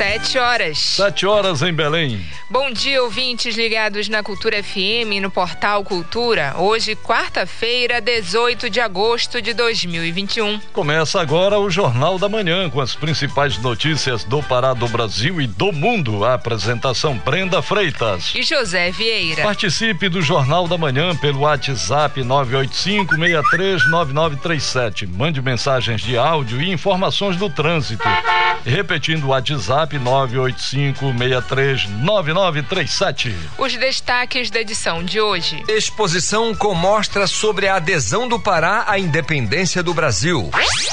Sete horas. Sete horas em Belém. Bom dia, ouvintes ligados na Cultura FM no portal Cultura. Hoje, quarta-feira, 18 de agosto de 2021. Começa agora o Jornal da Manhã com as principais notícias do Pará, do Brasil e do mundo. A apresentação Brenda Freitas e José Vieira. Participe do Jornal da Manhã pelo WhatsApp 985639937. Mande mensagens de áudio e informações do trânsito. Repetindo o WhatsApp 985639937. 3937. Os destaques da edição de hoje. Exposição com mostra sobre a adesão do Pará à independência do Brasil.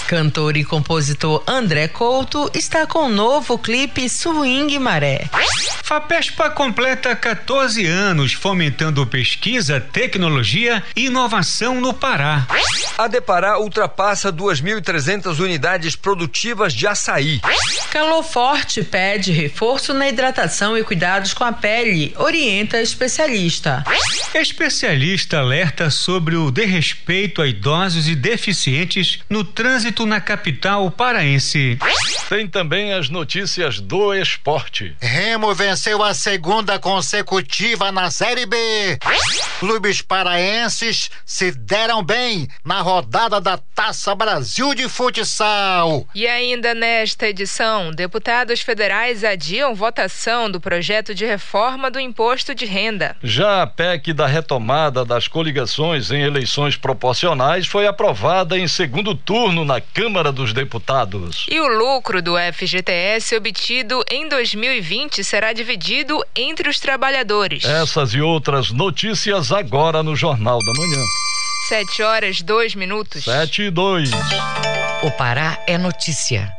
Cantor e compositor André Couto está com o novo clipe Swing Maré. FAPESPA completa 14 anos fomentando pesquisa, tecnologia e inovação no Pará. A Depará ultrapassa 2.300 unidades produtivas de açaí. Calor forte pede reforço na hidratação e cuidados com a pele, orienta especialista. Especialista alerta sobre o desrespeito a idosos e deficientes no trânsito na capital paraense. Tem também as notícias do esporte. Remo venceu a segunda consecutiva na Série B. Clubes paraenses se deram bem na rodada da Taça Brasil de Futsal. E ainda nesta edição, deputados federais adiam votação do projeto de reforma do imposto de renda. Já a PEC da retomada das coligações em eleições proporcionais foi aprovada em segundo turno na Câmara dos Deputados. E o lucro do FGTS obtido em 2020 será dividido entre os trabalhadores. Essas e outras notícias agora no Jornal da Manhã. Sete horas, dois minutos. Sete e dois. O Pará é notícia.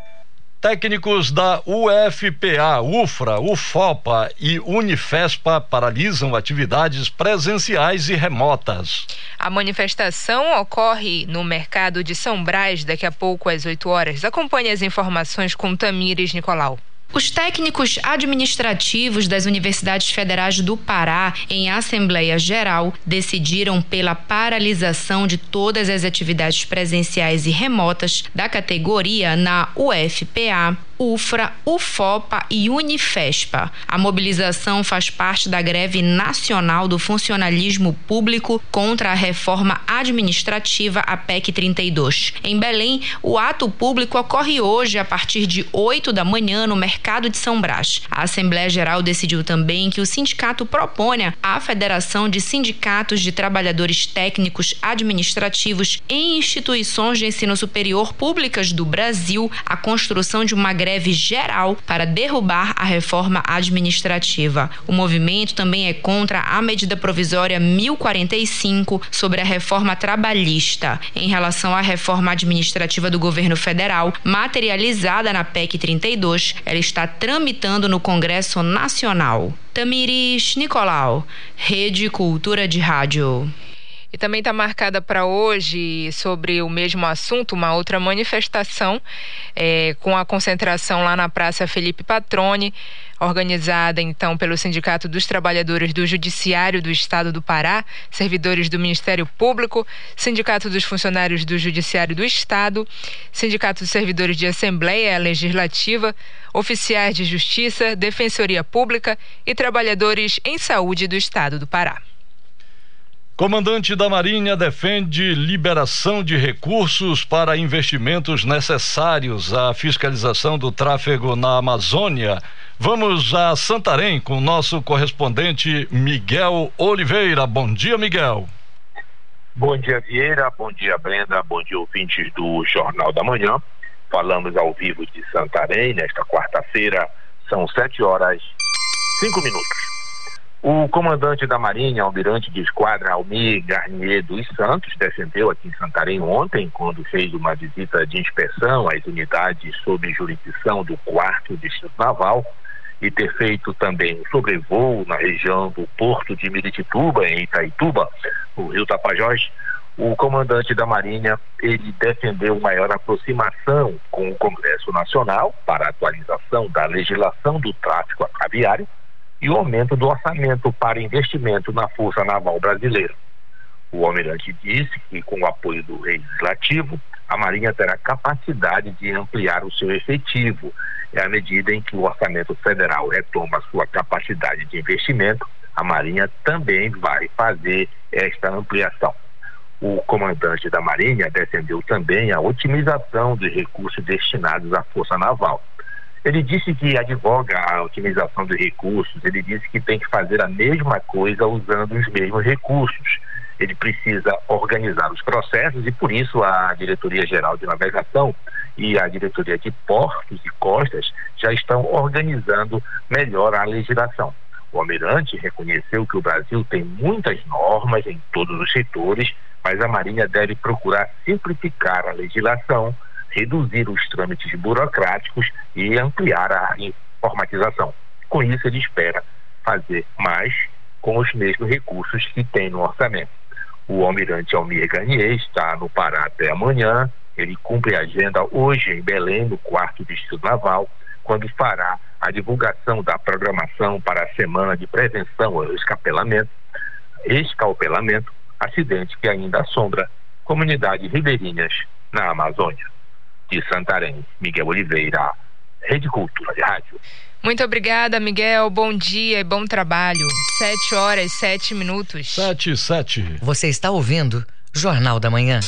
Técnicos da UFPA, UFRA, UFOPA e Unifespa paralisam atividades presenciais e remotas. A manifestação ocorre no mercado de São Brás daqui a pouco às 8 horas. Acompanhe as informações com Tamires Nicolau. Os técnicos administrativos das universidades federais do Pará, em Assembleia Geral, decidiram pela paralisação de todas as atividades presenciais e remotas da categoria na UFPA, UFRA, UFOPA e Unifespa. A mobilização faz parte da greve nacional do funcionalismo público contra a reforma administrativa, a PEC 32. Em Belém, o ato público ocorre hoje a partir de 8 da manhã no mercado de São Brás. A Assembleia Geral decidiu também que o sindicato proponha à Federação de Sindicatos de Trabalhadores Técnicos Administrativos em instituições de ensino superior públicas do Brasil a construção de uma greve greve geral para derrubar a reforma administrativa. O movimento também é contra a medida provisória 1045 sobre a reforma trabalhista em relação à reforma administrativa do governo federal, materializada na PEC 32. Ela está tramitando no Congresso Nacional. Tamiris Nicolau, Rede Cultura de Rádio. E também está marcada para hoje, sobre o mesmo assunto, uma outra manifestação é, com a concentração lá na Praça Felipe Patrone, organizada então pelo Sindicato dos Trabalhadores do Judiciário do Estado do Pará, servidores do Ministério Público, Sindicato dos Funcionários do Judiciário do Estado, Sindicato dos Servidores de Assembleia Legislativa, oficiais de Justiça, Defensoria Pública e trabalhadores em saúde do Estado do Pará. Comandante da Marinha defende liberação de recursos para investimentos necessários à fiscalização do tráfego na Amazônia. Vamos a Santarém com nosso correspondente Miguel Oliveira. Bom dia, Miguel. Bom dia, Vieira. Bom dia, Brenda. Bom dia, ouvintes do Jornal da Manhã. Falamos ao vivo de Santarém nesta quarta-feira. São sete horas, cinco minutos. O comandante da Marinha, almirante de esquadra Almir Garnier dos Santos, defendeu aqui em Santarém ontem, quando fez uma visita de inspeção às unidades sob jurisdição do 4 Distrito Naval, e ter feito também um sobrevoo na região do Porto de Miritituba, em Itaituba, no Rio Tapajós, o comandante da Marinha ele defendeu maior aproximação com o Congresso Nacional para a atualização da legislação do tráfico aviário e o aumento do orçamento para investimento na Força Naval Brasileira. O almirante disse que, com o apoio do Legislativo, a Marinha terá capacidade de ampliar o seu efetivo. E à medida em que o orçamento federal retoma sua capacidade de investimento, a Marinha também vai fazer esta ampliação. O comandante da Marinha defendeu também a otimização dos recursos destinados à Força Naval. Ele disse que advoga a otimização dos recursos, ele disse que tem que fazer a mesma coisa usando os mesmos recursos. Ele precisa organizar os processos e, por isso, a Diretoria Geral de Navegação e a Diretoria de Portos e Costas já estão organizando melhor a legislação. O almirante reconheceu que o Brasil tem muitas normas em todos os setores, mas a Marinha deve procurar simplificar a legislação, reduzir os trâmites burocráticos e ampliar a informatização. Com isso, ele espera fazer mais com os mesmos recursos que tem no orçamento. O almirante Almir Garnier está no Pará até amanhã. Ele cumpre a agenda hoje em Belém, no quarto distrito naval, quando fará a divulgação da programação para a semana de prevenção ao escapelamento, escalpelamento, acidente que ainda assombra comunidades ribeirinhas na Amazônia. De Santarém, Miguel Oliveira, Rede Cultura de Rádio. Muito obrigada, Miguel. Bom dia e bom trabalho. Sete horas, sete minutos. Sete, sete. Você está ouvindo Jornal da Manhã.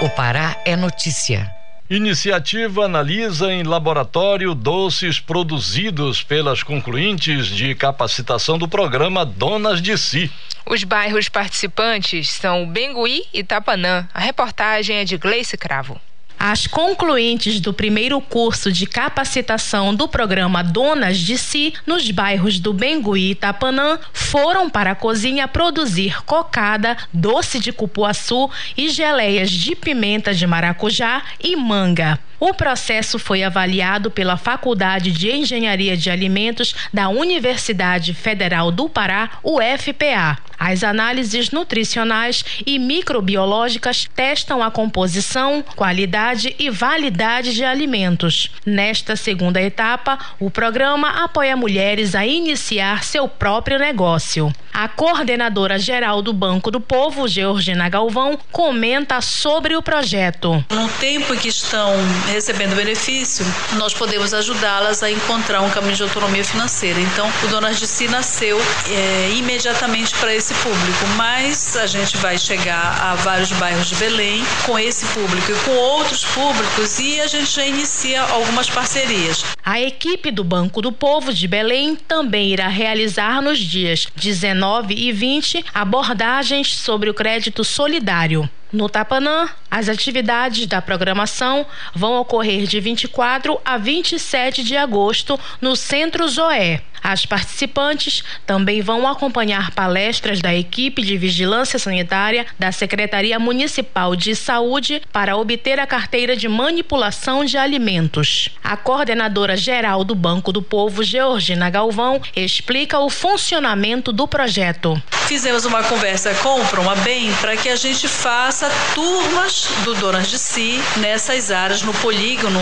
O Pará é notícia. Iniciativa analisa em laboratório doces produzidos pelas concluintes de capacitação do programa Donas de Si. Os bairros participantes são Bengui e Tapanã. A reportagem é de Gleice Cravo. As concluintes do primeiro curso de capacitação do programa Donas de Si, nos bairros do Bengui e Itapanã, foram para a cozinha produzir cocada, doce de cupuaçu e geleias de pimenta de maracujá e manga. O processo foi avaliado pela Faculdade de Engenharia de Alimentos da Universidade Federal do Pará, UFPA. As análises nutricionais e microbiológicas testam a composição, qualidade e validade de alimentos. Nesta segunda etapa, o programa apoia mulheres a iniciar seu próprio negócio. A coordenadora geral do Banco do Povo, Georgina Galvão, comenta sobre o projeto. No tempo que estão recebendo benefício, nós podemos ajudá-las a encontrar um caminho de autonomia financeira. Então, o Donas de Si nasceu é, imediatamente para esse público, mas a gente vai chegar a vários bairros de Belém com esse público e com outros públicos e a gente já inicia algumas parcerias. A equipe do Banco do Povo de Belém também irá realizar nos dias 19 e 20 abordagens sobre o crédito solidário. No Tapanã, as atividades da programação vão ocorrer de 24 a 27 de agosto no Centro Zoé. As participantes também vão acompanhar palestras da equipe de vigilância sanitária da Secretaria Municipal de Saúde para obter a carteira de manipulação de alimentos. A coordenadora geral do Banco do Povo, Georgina Galvão, explica o funcionamento do projeto. Fizemos uma conversa com o Proma Bem para que a gente faça turmas do Donas de Si nessas áreas, no polígono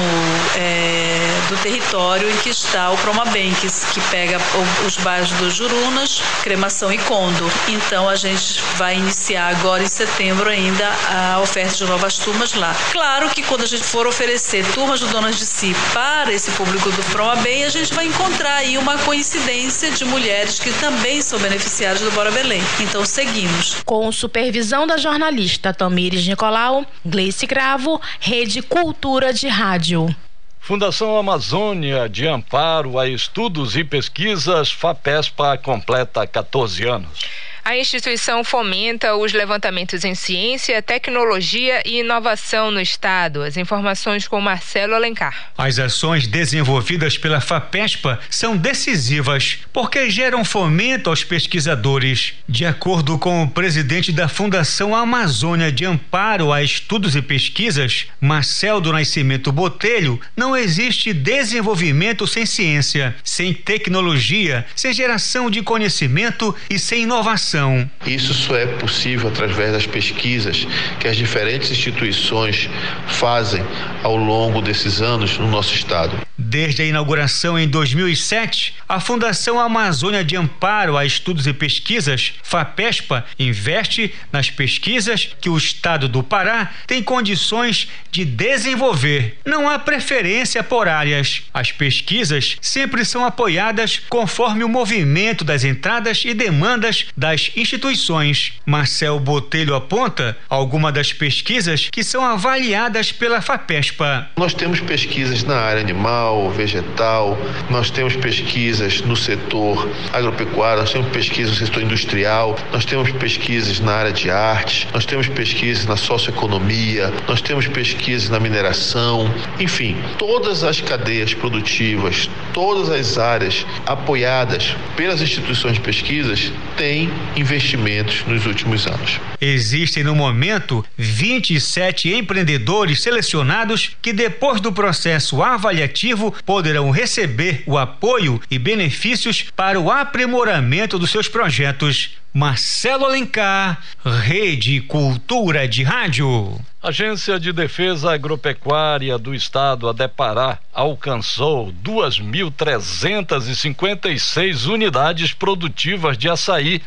é, do território em que está o Proma Bem, que, que pega pega os bairros dos Jurunas, Cremação e Condo. Então a gente vai iniciar agora em setembro ainda a oferta de novas turmas lá. Claro que quando a gente for oferecer turmas do Donas de Si para esse público do Proma Bem, a gente vai encontrar aí uma coincidência de mulheres que também são beneficiadas do Bora Belém. Então seguimos. Com supervisão da jornalista Tamires Nicolau, Gleice Cravo, Rede Cultura de Rádio. Fundação Amazônia de Amparo a Estudos e Pesquisas, FAPESPA, completa 14 anos. A instituição fomenta os levantamentos em ciência, tecnologia e inovação no Estado. As informações com Marcelo Alencar. As ações desenvolvidas pela FAPESPA são decisivas porque geram fomento aos pesquisadores. De acordo com o presidente da Fundação Amazônia de Amparo a Estudos e Pesquisas, Marcel do Nascimento Botelho, não existe desenvolvimento sem ciência, sem tecnologia, sem geração de conhecimento e sem inovação Isso só é possível através das pesquisas que as diferentes instituições fazem ao longo desses anos no nosso estado. Desde a inauguração em 2007, a Fundação Amazônia de Amparo a Estudos e Pesquisas, FAPESPA, investe nas pesquisas que o estado do Pará tem condições de desenvolver. Não há preferência por áreas. As pesquisas sempre são apoiadas conforme o movimento das entradas e demandas das instituições. Marcel Botelho aponta algumas das pesquisas que são avaliadas pela FAPESPA. Nós temos pesquisas na área animal, vegetal, nós temos pesquisas no setor agropecuário, nós temos pesquisas no setor industrial, nós temos pesquisas na área de arte, nós temos pesquisas na socioeconomia, nós temos pesquisas na mineração, enfim, todas as cadeias produtivas, todas as áreas apoiadas pelas instituições de pesquisas têm investimentos nos últimos anos. Existem no momento 27 empreendedores selecionados que depois do processo avaliativo poderão receber o apoio e benefícios para o aprimoramento dos seus projetos. Marcelo Alencar, Rede Cultura de Rádio. Agência de Defesa Agropecuária do Estado, a Depará, alcançou 2.356 unidades produtivas de açaí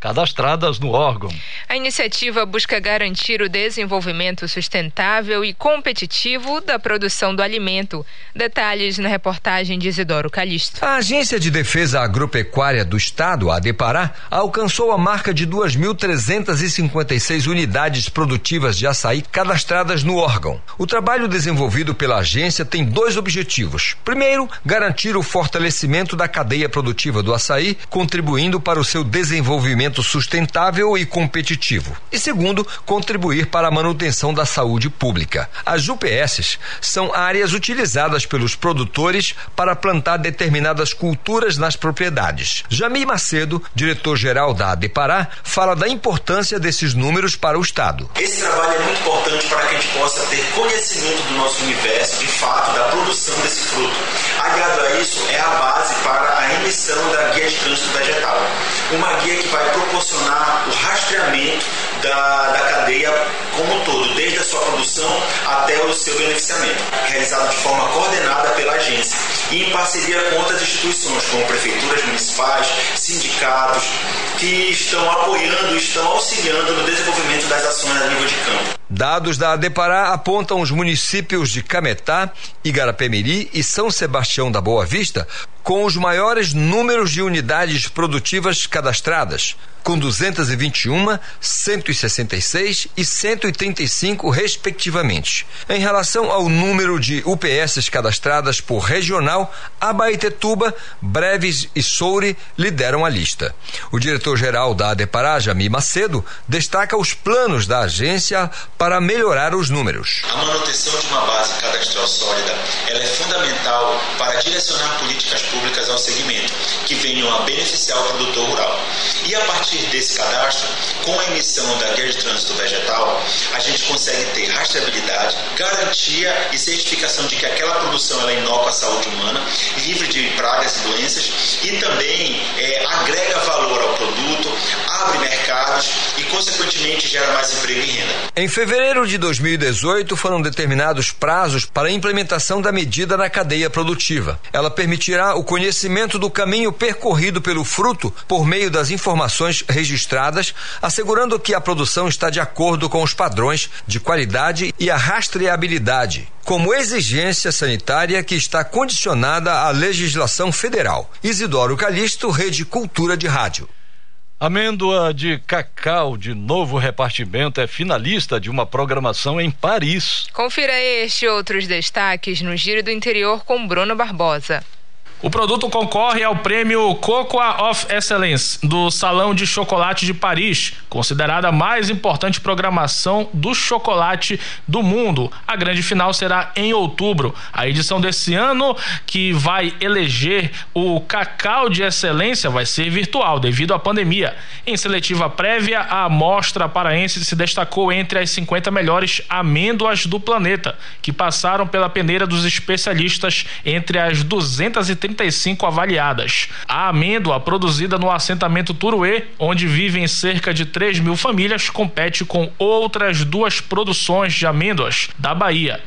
cadastradas no órgão. A iniciativa busca garantir o desenvolvimento sustentável e competitivo da produção do alimento. Detalhes na reportagem de Isidoro Calixto. A Agência de Defesa Agropecuária do Estado, a ADEPARÁ, alcançou a marca de 2.356 unidades produtivas de açaí cadastradas no órgão. O trabalho desenvolvido pela agência tem dois objetivos. Primeiro, garantir o fortalecimento da cadeia produtiva do açaí, contribuindo para o seu desenvolvimento desenvolvimento sustentável e competitivo. E segundo, contribuir para a manutenção da saúde pública. As UPS são áreas utilizadas pelos produtores para plantar determinadas culturas nas propriedades. Jamir Macedo, diretor-geral da ADEPARÁ, fala da importância desses números para o Estado. Esse trabalho é muito importante para que a gente possa ter conhecimento do nosso universo, de fato, da produção desse fruto. Aliado a isso, é a base para a emissão da guia de trânsito vegetal. Uma guia que vai proporcionar o rastreamento da, da cadeia como um todo, desde a sua produção até o seu beneficiamento, realizado de forma coordenada pela agência e em parceria com outras instituições, como prefeituras municipais, sindicatos, que estão apoiando estão auxiliando no desenvolvimento das ações a nível de campo. Dados da Adepará apontam os municípios de Cametá, Igarapé-Miri e São Sebastião da Boa Vista com os maiores números de unidades produtivas cadastradas, com 221, 166 e 135, respectivamente. Em relação ao número de UPS cadastradas por regional, Abaetetuba, Breves e Soure lideram a lista. O diretor-geral da Adepará, Jami Macedo, destaca os planos da agência para melhorar os números. A manutenção de uma base cadastral sólida ela é fundamental para direcionar políticas públicas ao segmento, que venham a beneficiar o produtor rural. E a partir desse cadastro, com a emissão da guia de trânsito vegetal, a gente consegue ter rastreabilidade, garantia e certificação de que aquela produção ela é inócua à saúde humana, livre de pragas e doenças e também é, agrega valor ao produto, abre mercados e, consequentemente, gera mais emprego e renda. Em fevereiro de 2018, foram determinados prazos para a implementação da medida na cadeia produtiva. Ela permitirá o conhecimento do caminho percorrido pelo fruto por meio das informações registradas, assegurando que a produção está de acordo com os padrões de qualidade e a rastreabilidade, como exigência sanitária que está condicionada à legislação federal. Isidoro Calixto, Rede Cultura de Rádio. Amêndoa de cacau de novo repartimento é finalista de uma programação em Paris. Confira este e outros destaques no Giro do Interior com Bruno Barbosa. O produto concorre ao prêmio Cocoa of Excellence do Salão de Chocolate de Paris, considerada a mais importante programação do chocolate do mundo. A grande final será em outubro. A edição desse ano, que vai eleger o cacau de excelência, vai ser virtual devido à pandemia. Em seletiva prévia, a amostra paraense se destacou entre as 50 melhores amêndoas do planeta, que passaram pela peneira dos especialistas entre as 230 35 avaliadas. A amêndoa, produzida no assentamento Turuê, onde vivem cerca de 3 mil famílias, compete com outras duas produções de amêndoas da Bahia.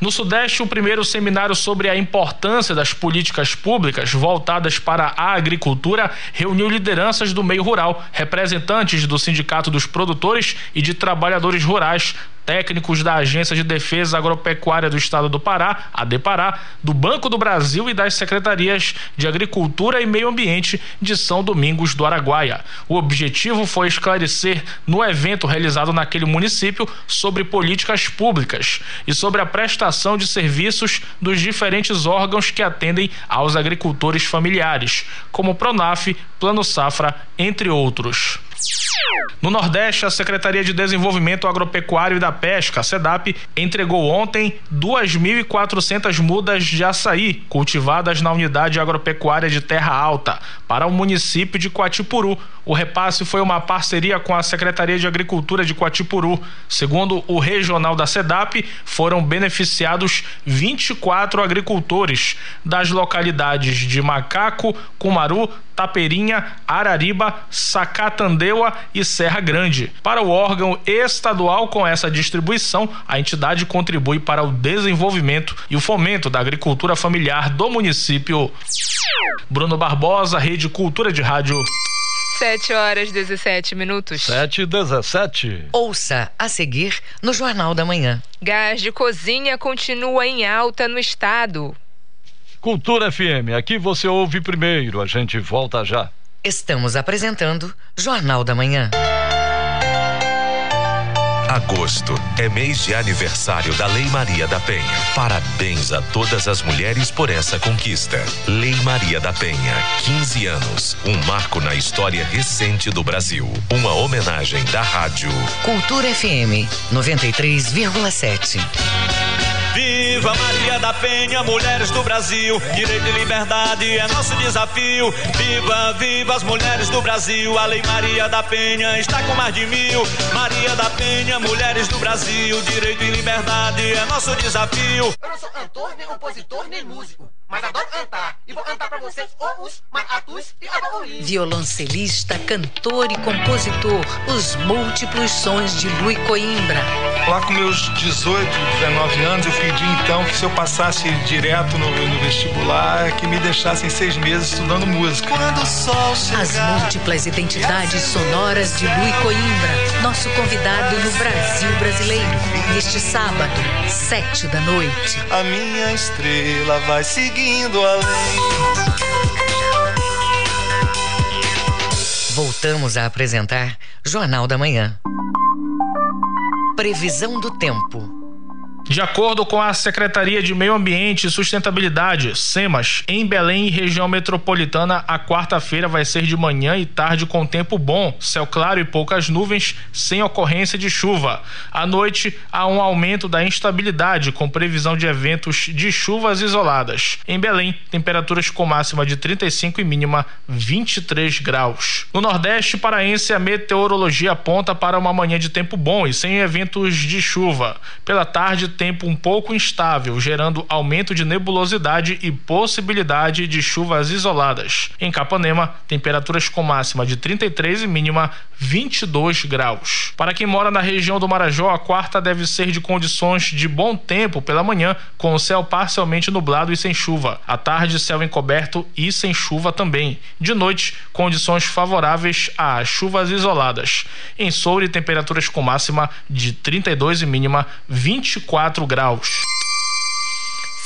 No Sudeste, o primeiro seminário sobre a importância das políticas públicas voltadas para a agricultura reuniu lideranças do meio rural, representantes do Sindicato dos Produtores e de Trabalhadores Rurais, técnicos da Agência de Defesa Agropecuária do Estado do Pará, a DEPARÁ, do Banco do Brasil e das Secretarias de Agricultura e Meio Ambiente de São Domingos do Araguaia. O objetivo foi esclarecer no evento realizado naquele município sobre políticas públicas e sobre a prestação de serviços dos diferentes órgãos que atendem aos agricultores familiares, como Pronaf, Plano Safra, entre outros. No Nordeste, a Secretaria de Desenvolvimento Agropecuário e da Pesca, a SEDAP, entregou ontem 2.400 mudas de açaí cultivadas na unidade agropecuária de Terra Alta para o município de Coatipuru. O repasse foi uma parceria com a Secretaria de Agricultura de Coatipuru. Segundo o regional da SEDAP, foram beneficiados 24 agricultores das localidades de Macaco, Cumaru, Taperinha, Arariba, Sacatandeua e Serra Grande. Para o órgão estadual com essa distribuição, a entidade contribui para o desenvolvimento e o fomento da agricultura familiar do município. Bruno Barbosa, Rede Cultura de Rádio. 7 horas 17 minutos. 7 e 17. Ouça a seguir no Jornal da Manhã. Gás de cozinha continua em alta no estado. Cultura FM, aqui você ouve primeiro, a gente volta já. Estamos apresentando Jornal da Manhã. Agosto é mês de aniversário da Lei Maria da Penha. Parabéns a todas as mulheres por essa conquista. Lei Maria da Penha, 15 anos, um marco na história recente do Brasil. Uma homenagem da rádio Cultura FM 93,7. Viva Maria da Penha, mulheres do Brasil. Direito e liberdade é nosso desafio. Viva, viva as mulheres do Brasil. A Lei Maria da Penha está com mais de mil. Maria da Penha, mulheres do Brasil. Direito e liberdade é nosso desafio. Eu não sou cantor, nem compositor, nem músico. Mas adoro cantar e vou cantar pra vocês os maratus e abaúris. Violoncelista, cantor e compositor, os múltiplos sons de Lui Coimbra. Lá com meus 18, 19 anos, eu pedi então que se eu passasse direto no, no vestibular, que me deixassem seis meses estudando música. Quando o sol chegar, As múltiplas identidades sonoras de Lui Coimbra, nosso convidado no Brasil brasileiro, neste sábado, sete da noite. A minha estrela vai seguindo além. Voltamos a apresentar Jornal da Manhã. Previsão do tempo. De acordo com a Secretaria de Meio Ambiente e Sustentabilidade, SEMAS, em Belém e região metropolitana, a quarta-feira vai ser de manhã e tarde com tempo bom, céu claro e poucas nuvens, sem ocorrência de chuva. À noite, há um aumento da instabilidade, com previsão de eventos de chuvas isoladas. Em Belém, temperaturas com máxima de 35 e mínima 23 graus. No Nordeste paraense, a meteorologia aponta para uma manhã de tempo bom e sem eventos de chuva. Pela tarde, tempo um pouco instável, gerando aumento de nebulosidade e possibilidade de chuvas isoladas. Em Capanema, temperaturas com máxima de 33 e mínima 22 graus. Para quem mora na região do Marajó, a quarta deve ser de condições de bom tempo pela manhã, com o céu parcialmente nublado e sem chuva. À tarde, céu encoberto e sem chuva também. De noite, condições favoráveis a chuvas isoladas. Em Soure, temperaturas com máxima de 32 e mínima 24 graus.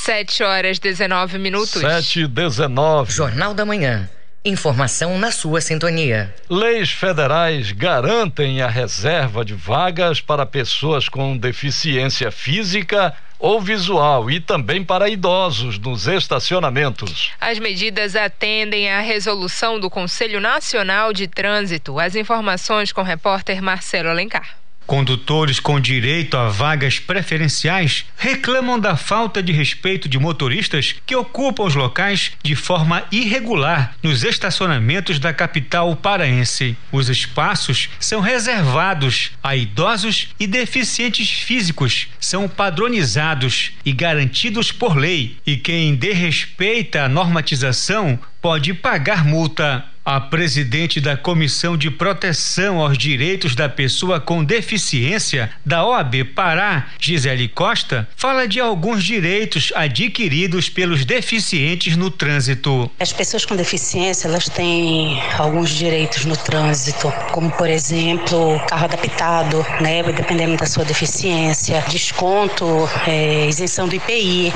7 horas 19 minutos. 7 e 19. Jornal da Manhã. Informação na sua sintonia. Leis federais garantem a reserva de vagas para pessoas com deficiência física ou visual e também para idosos nos estacionamentos. As medidas atendem à resolução do Conselho Nacional de Trânsito. As informações com o repórter Marcelo Alencar. Condutores com direito a vagas preferenciais reclamam da falta de respeito de motoristas que ocupam os locais de forma irregular nos estacionamentos da capital paraense. Os espaços são reservados a idosos e deficientes físicos, são padronizados e garantidos por lei, e quem desrespeita a normatização pode pagar multa. A presidente da Comissão de Proteção aos Direitos da Pessoa com Deficiência da OAB Pará, Gisele Costa, fala de alguns direitos adquiridos pelos deficientes no trânsito. As pessoas com deficiência, elas têm alguns direitos no trânsito, como por exemplo, carro adaptado, né, dependendo da sua deficiência, desconto, é, isenção do IPI.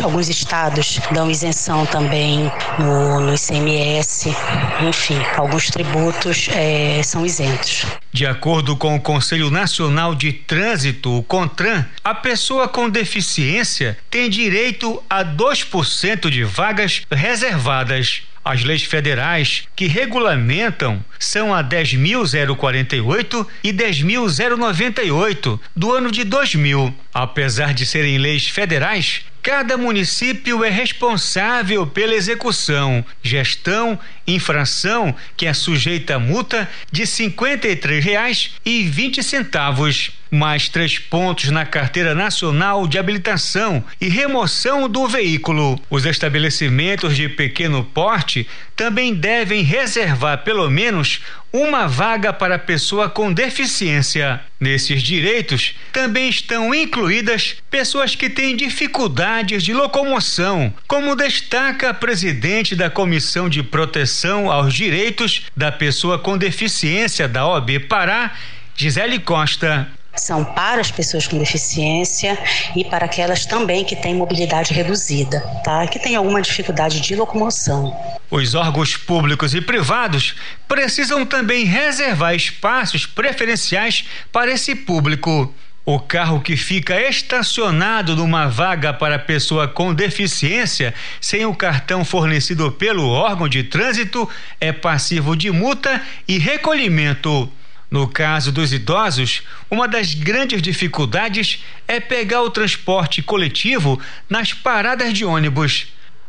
Alguns estados dão isenção também no, no ICMS enfim, alguns tributos é, são isentos. De acordo com o Conselho Nacional de Trânsito, o CONTRAN, a pessoa com deficiência tem direito a 2% de vagas reservadas. As leis federais que regulamentam são a 10.048 e 10.098 do ano de 2000. Apesar de serem leis federais, Cada município é responsável pela execução, gestão, infração, que é sujeita a multa de R$ 53,20, mais três pontos na Carteira Nacional de Habilitação e remoção do veículo. Os estabelecimentos de pequeno porte também devem reservar pelo menos uma vaga para pessoa com deficiência. Nesses direitos também estão incluídas pessoas que têm dificuldades de locomoção, como destaca a presidente da Comissão de Proteção aos Direitos da Pessoa com Deficiência da OAB Pará, Gisele Costa são para as pessoas com deficiência e para aquelas também que têm mobilidade reduzida, tá? Que têm alguma dificuldade de locomoção. Os órgãos públicos e privados precisam também reservar espaços preferenciais para esse público. O carro que fica estacionado numa vaga para pessoa com deficiência sem o cartão fornecido pelo órgão de trânsito é passivo de multa e recolhimento. No caso dos idosos, uma das grandes dificuldades é pegar o transporte coletivo nas paradas de ônibus,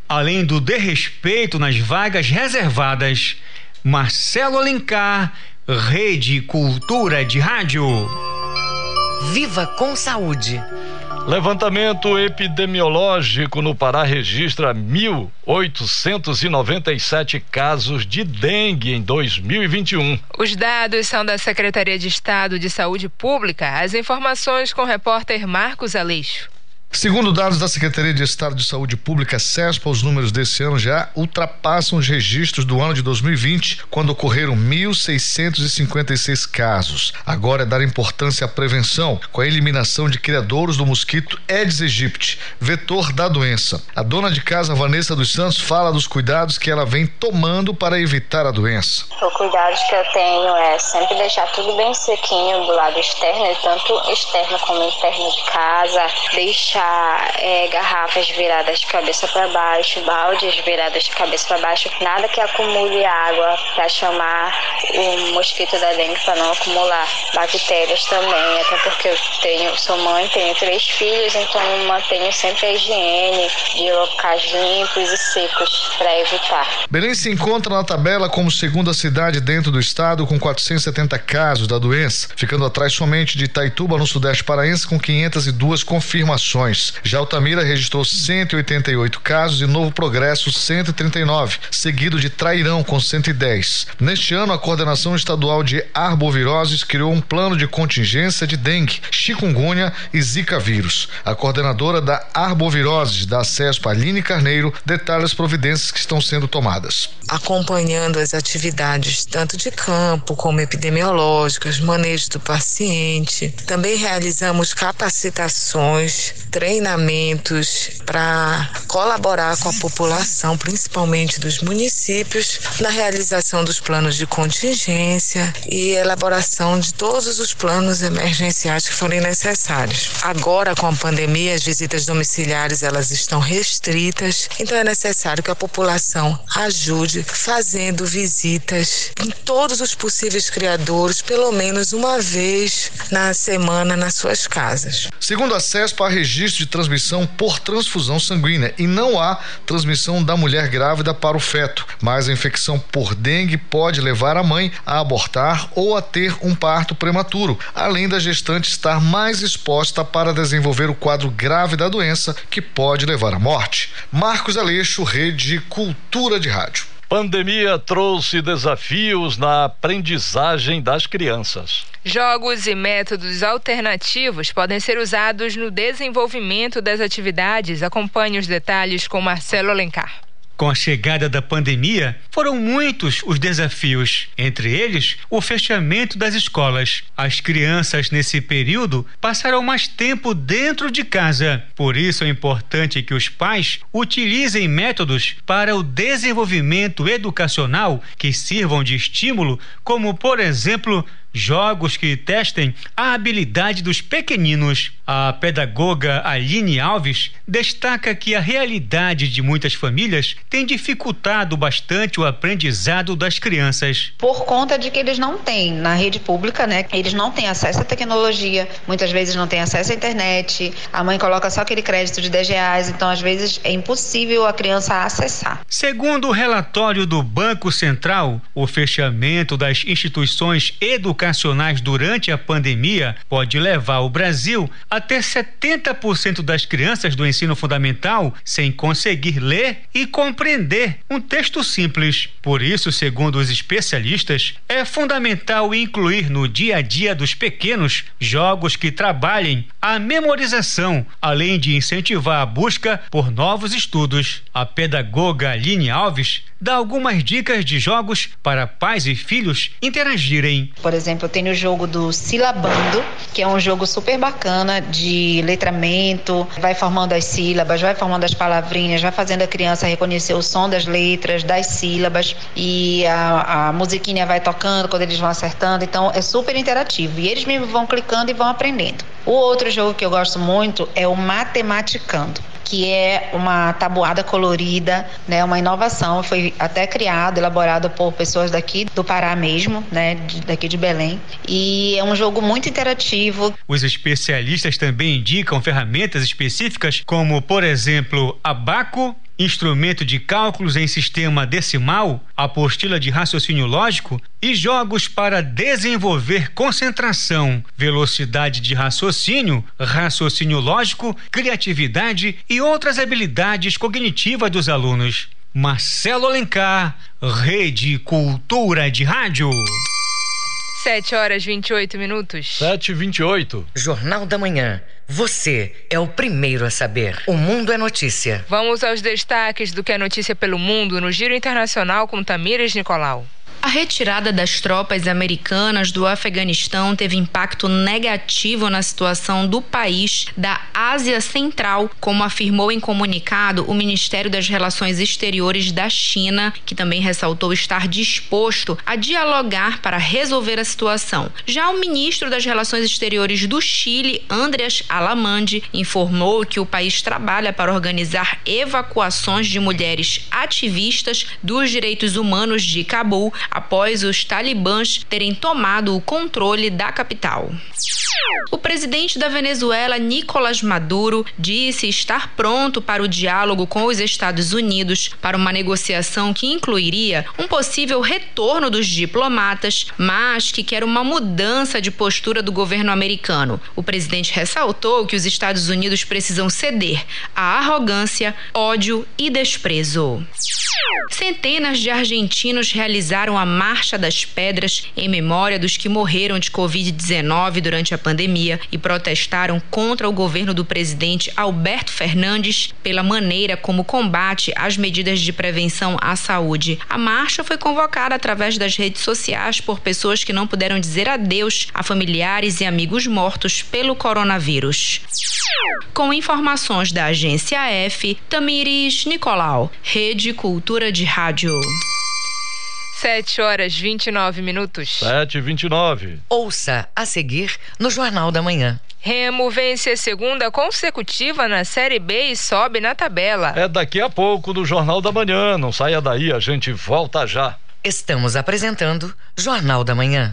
além do desrespeito nas vagas reservadas. Marcelo Alencar, Rede Cultura de Rádio. Viva com saúde! Levantamento epidemiológico no Pará registra 1.897 casos de dengue em 2021. Os dados são da Secretaria de Estado de Saúde Pública. As informações com o repórter Marcos Aleixo. Segundo dados da Secretaria de Estado de Saúde Pública, CESPA, os números desse ano já ultrapassam os registros do ano de 2020, quando ocorreram 1.656 casos. Agora é dar importância à prevenção, com a eliminação de criadouros do mosquito Aedes aegypti, vetor da doença. A dona de casa, Vanessa dos Santos, fala dos cuidados que ela vem tomando para evitar a doença. O cuidado que eu tenho é sempre deixar tudo bem sequinho do lado externo, tanto externo como interno de casa, deixar deixar é, garrafas viradas de cabeça para baixo, baldes viradas de cabeça para baixo, nada que acumule água para chamar o mosquito da dengue para não acumular bactérias também, até porque eu tenho, sou mãe, tenho três filhos, então mantenho sempre a higiene de locais limpos e secos para evitar. Belém se encontra na tabela como segunda cidade dentro do estado com 470 casos da doença, ficando atrás somente de Itaituba no sudeste paraense com 502 confirmações. Já Altamira registrou 188 casos e Novo Progresso 139, seguido de Trairão com 110. Neste ano, a Coordenação Estadual de Arboviroses criou um plano de contingência de dengue, chikungunya e zika vírus. A coordenadora da Arboviroses da CESP, Aline Carneiro, detalha as providências que estão sendo tomadas. Acompanhando as atividades tanto de campo como epidemiológicas, manejo do paciente. Também realizamos capacitações treinamentos para colaborar com a população, principalmente dos municípios, na realização dos planos de contingência e elaboração de todos os planos emergenciais que forem necessários. Agora, com a pandemia, as visitas domiciliares elas estão restritas, então é necessário que a população ajude fazendo visitas em todos os possíveis criadores, pelo menos uma vez na semana nas suas casas. Segundo a CESP, há registro de transmissão por transfusão sanguínea e não há transmissão da mulher grávida para o feto, mas a infecção por dengue pode levar a mãe a abortar ou a ter um parto prematuro, além da gestante estar mais exposta para desenvolver o quadro grave da doença que pode levar à morte. Marcos Aleixo, Rede Cultura de Rádio. Pandemia trouxe desafios na aprendizagem das crianças. Jogos e métodos alternativos podem ser usados no desenvolvimento das atividades. Acompanhe os detalhes com Marcelo Alencar. Com a chegada da pandemia, foram muitos os desafios, entre eles o fechamento das escolas. As crianças nesse período passaram mais tempo dentro de casa. Por isso é importante que os pais utilizem métodos para o desenvolvimento educacional que sirvam de estímulo, como por exemplo, jogos que testem a habilidade dos pequeninos. A pedagoga Aline Alves destaca que a realidade de muitas famílias tem dificultado bastante o aprendizado das crianças. Por conta de que eles não têm na rede pública, né? Eles não têm acesso à tecnologia, muitas vezes não têm acesso à internet. A mãe coloca só aquele crédito de 10 reais, então às vezes é impossível a criança acessar. Segundo o relatório do Banco Central, o fechamento das instituições educacionais educacionais durante a pandemia pode levar o Brasil a ter 70% das crianças do ensino fundamental sem conseguir ler e compreender um texto simples. Por isso, segundo os especialistas, é fundamental incluir no dia a dia dos pequenos jogos que trabalhem a memorização, além de incentivar a busca por novos estudos. A pedagoga Aline Alves dá algumas dicas de jogos para pais e filhos interagirem. Por exemplo, eu tenho o jogo do Silabando, que é um jogo super bacana de letramento, vai formando as sílabas, vai formando as palavrinhas, vai fazendo a criança reconhecer o som das letras, das sílabas e a, a musiquinha vai tocando quando eles vão acertando, então é super interativo e eles mesmo vão clicando e vão aprendendo. O outro jogo que eu gosto muito é o Matematicando que é uma tabuada colorida, né, uma inovação, foi até criado, elaborado por pessoas daqui do Pará mesmo, né, daqui de Belém, e é um jogo muito interativo. Os especialistas também indicam ferramentas específicas como, por exemplo, Abaco instrumento de cálculos em sistema decimal, apostila de raciocínio lógico e jogos para desenvolver concentração, velocidade de raciocínio, raciocínio lógico, criatividade e outras habilidades cognitivas dos alunos. Marcelo Alencar, Rede Cultura de Rádio. 7 horas 28 minutos. 7 e 28. Jornal da Manhã. Você é o primeiro a saber. O Mundo é Notícia. Vamos aos destaques do que é notícia pelo mundo no Giro Internacional com Tamires Nicolau. A retirada das tropas americanas do Afeganistão teve impacto negativo na situação do país da Ásia Central, como afirmou em comunicado o Ministério das Relações Exteriores da China, que também ressaltou estar disposto a dialogar para resolver a situação. Já o ministro das Relações Exteriores do Chile, Andreas Alamande, informou que o país trabalha para organizar evacuações de mulheres ativistas dos direitos humanos de Cabul após os talibãs terem tomado o controle da capital. O presidente da Venezuela, Nicolás Maduro, disse estar pronto para o diálogo com os Estados Unidos para uma negociação que incluiria um possível retorno dos diplomatas, mas que quer uma mudança de postura do governo americano. O presidente ressaltou que os Estados Unidos precisam ceder à arrogância, ódio e desprezo. Centenas de argentinos realizaram a Marcha das Pedras em memória dos que morreram de Covid-19 durante a pandemia e protestaram contra o governo do presidente Alberto Fernandes pela maneira como combate as medidas de prevenção à saúde. A marcha foi convocada através das redes sociais por pessoas que não puderam dizer adeus a familiares e amigos mortos pelo coronavírus. Com informações da agência F, Tamires Nicolau, Rede Cultura de Rádio. 7 horas 29 minutos. 7 e 29 Ouça a seguir no Jornal da Manhã. Remo vence a segunda consecutiva na Série B e sobe na tabela. É daqui a pouco no Jornal da Manhã. Não saia daí, a gente volta já. Estamos apresentando Jornal da Manhã.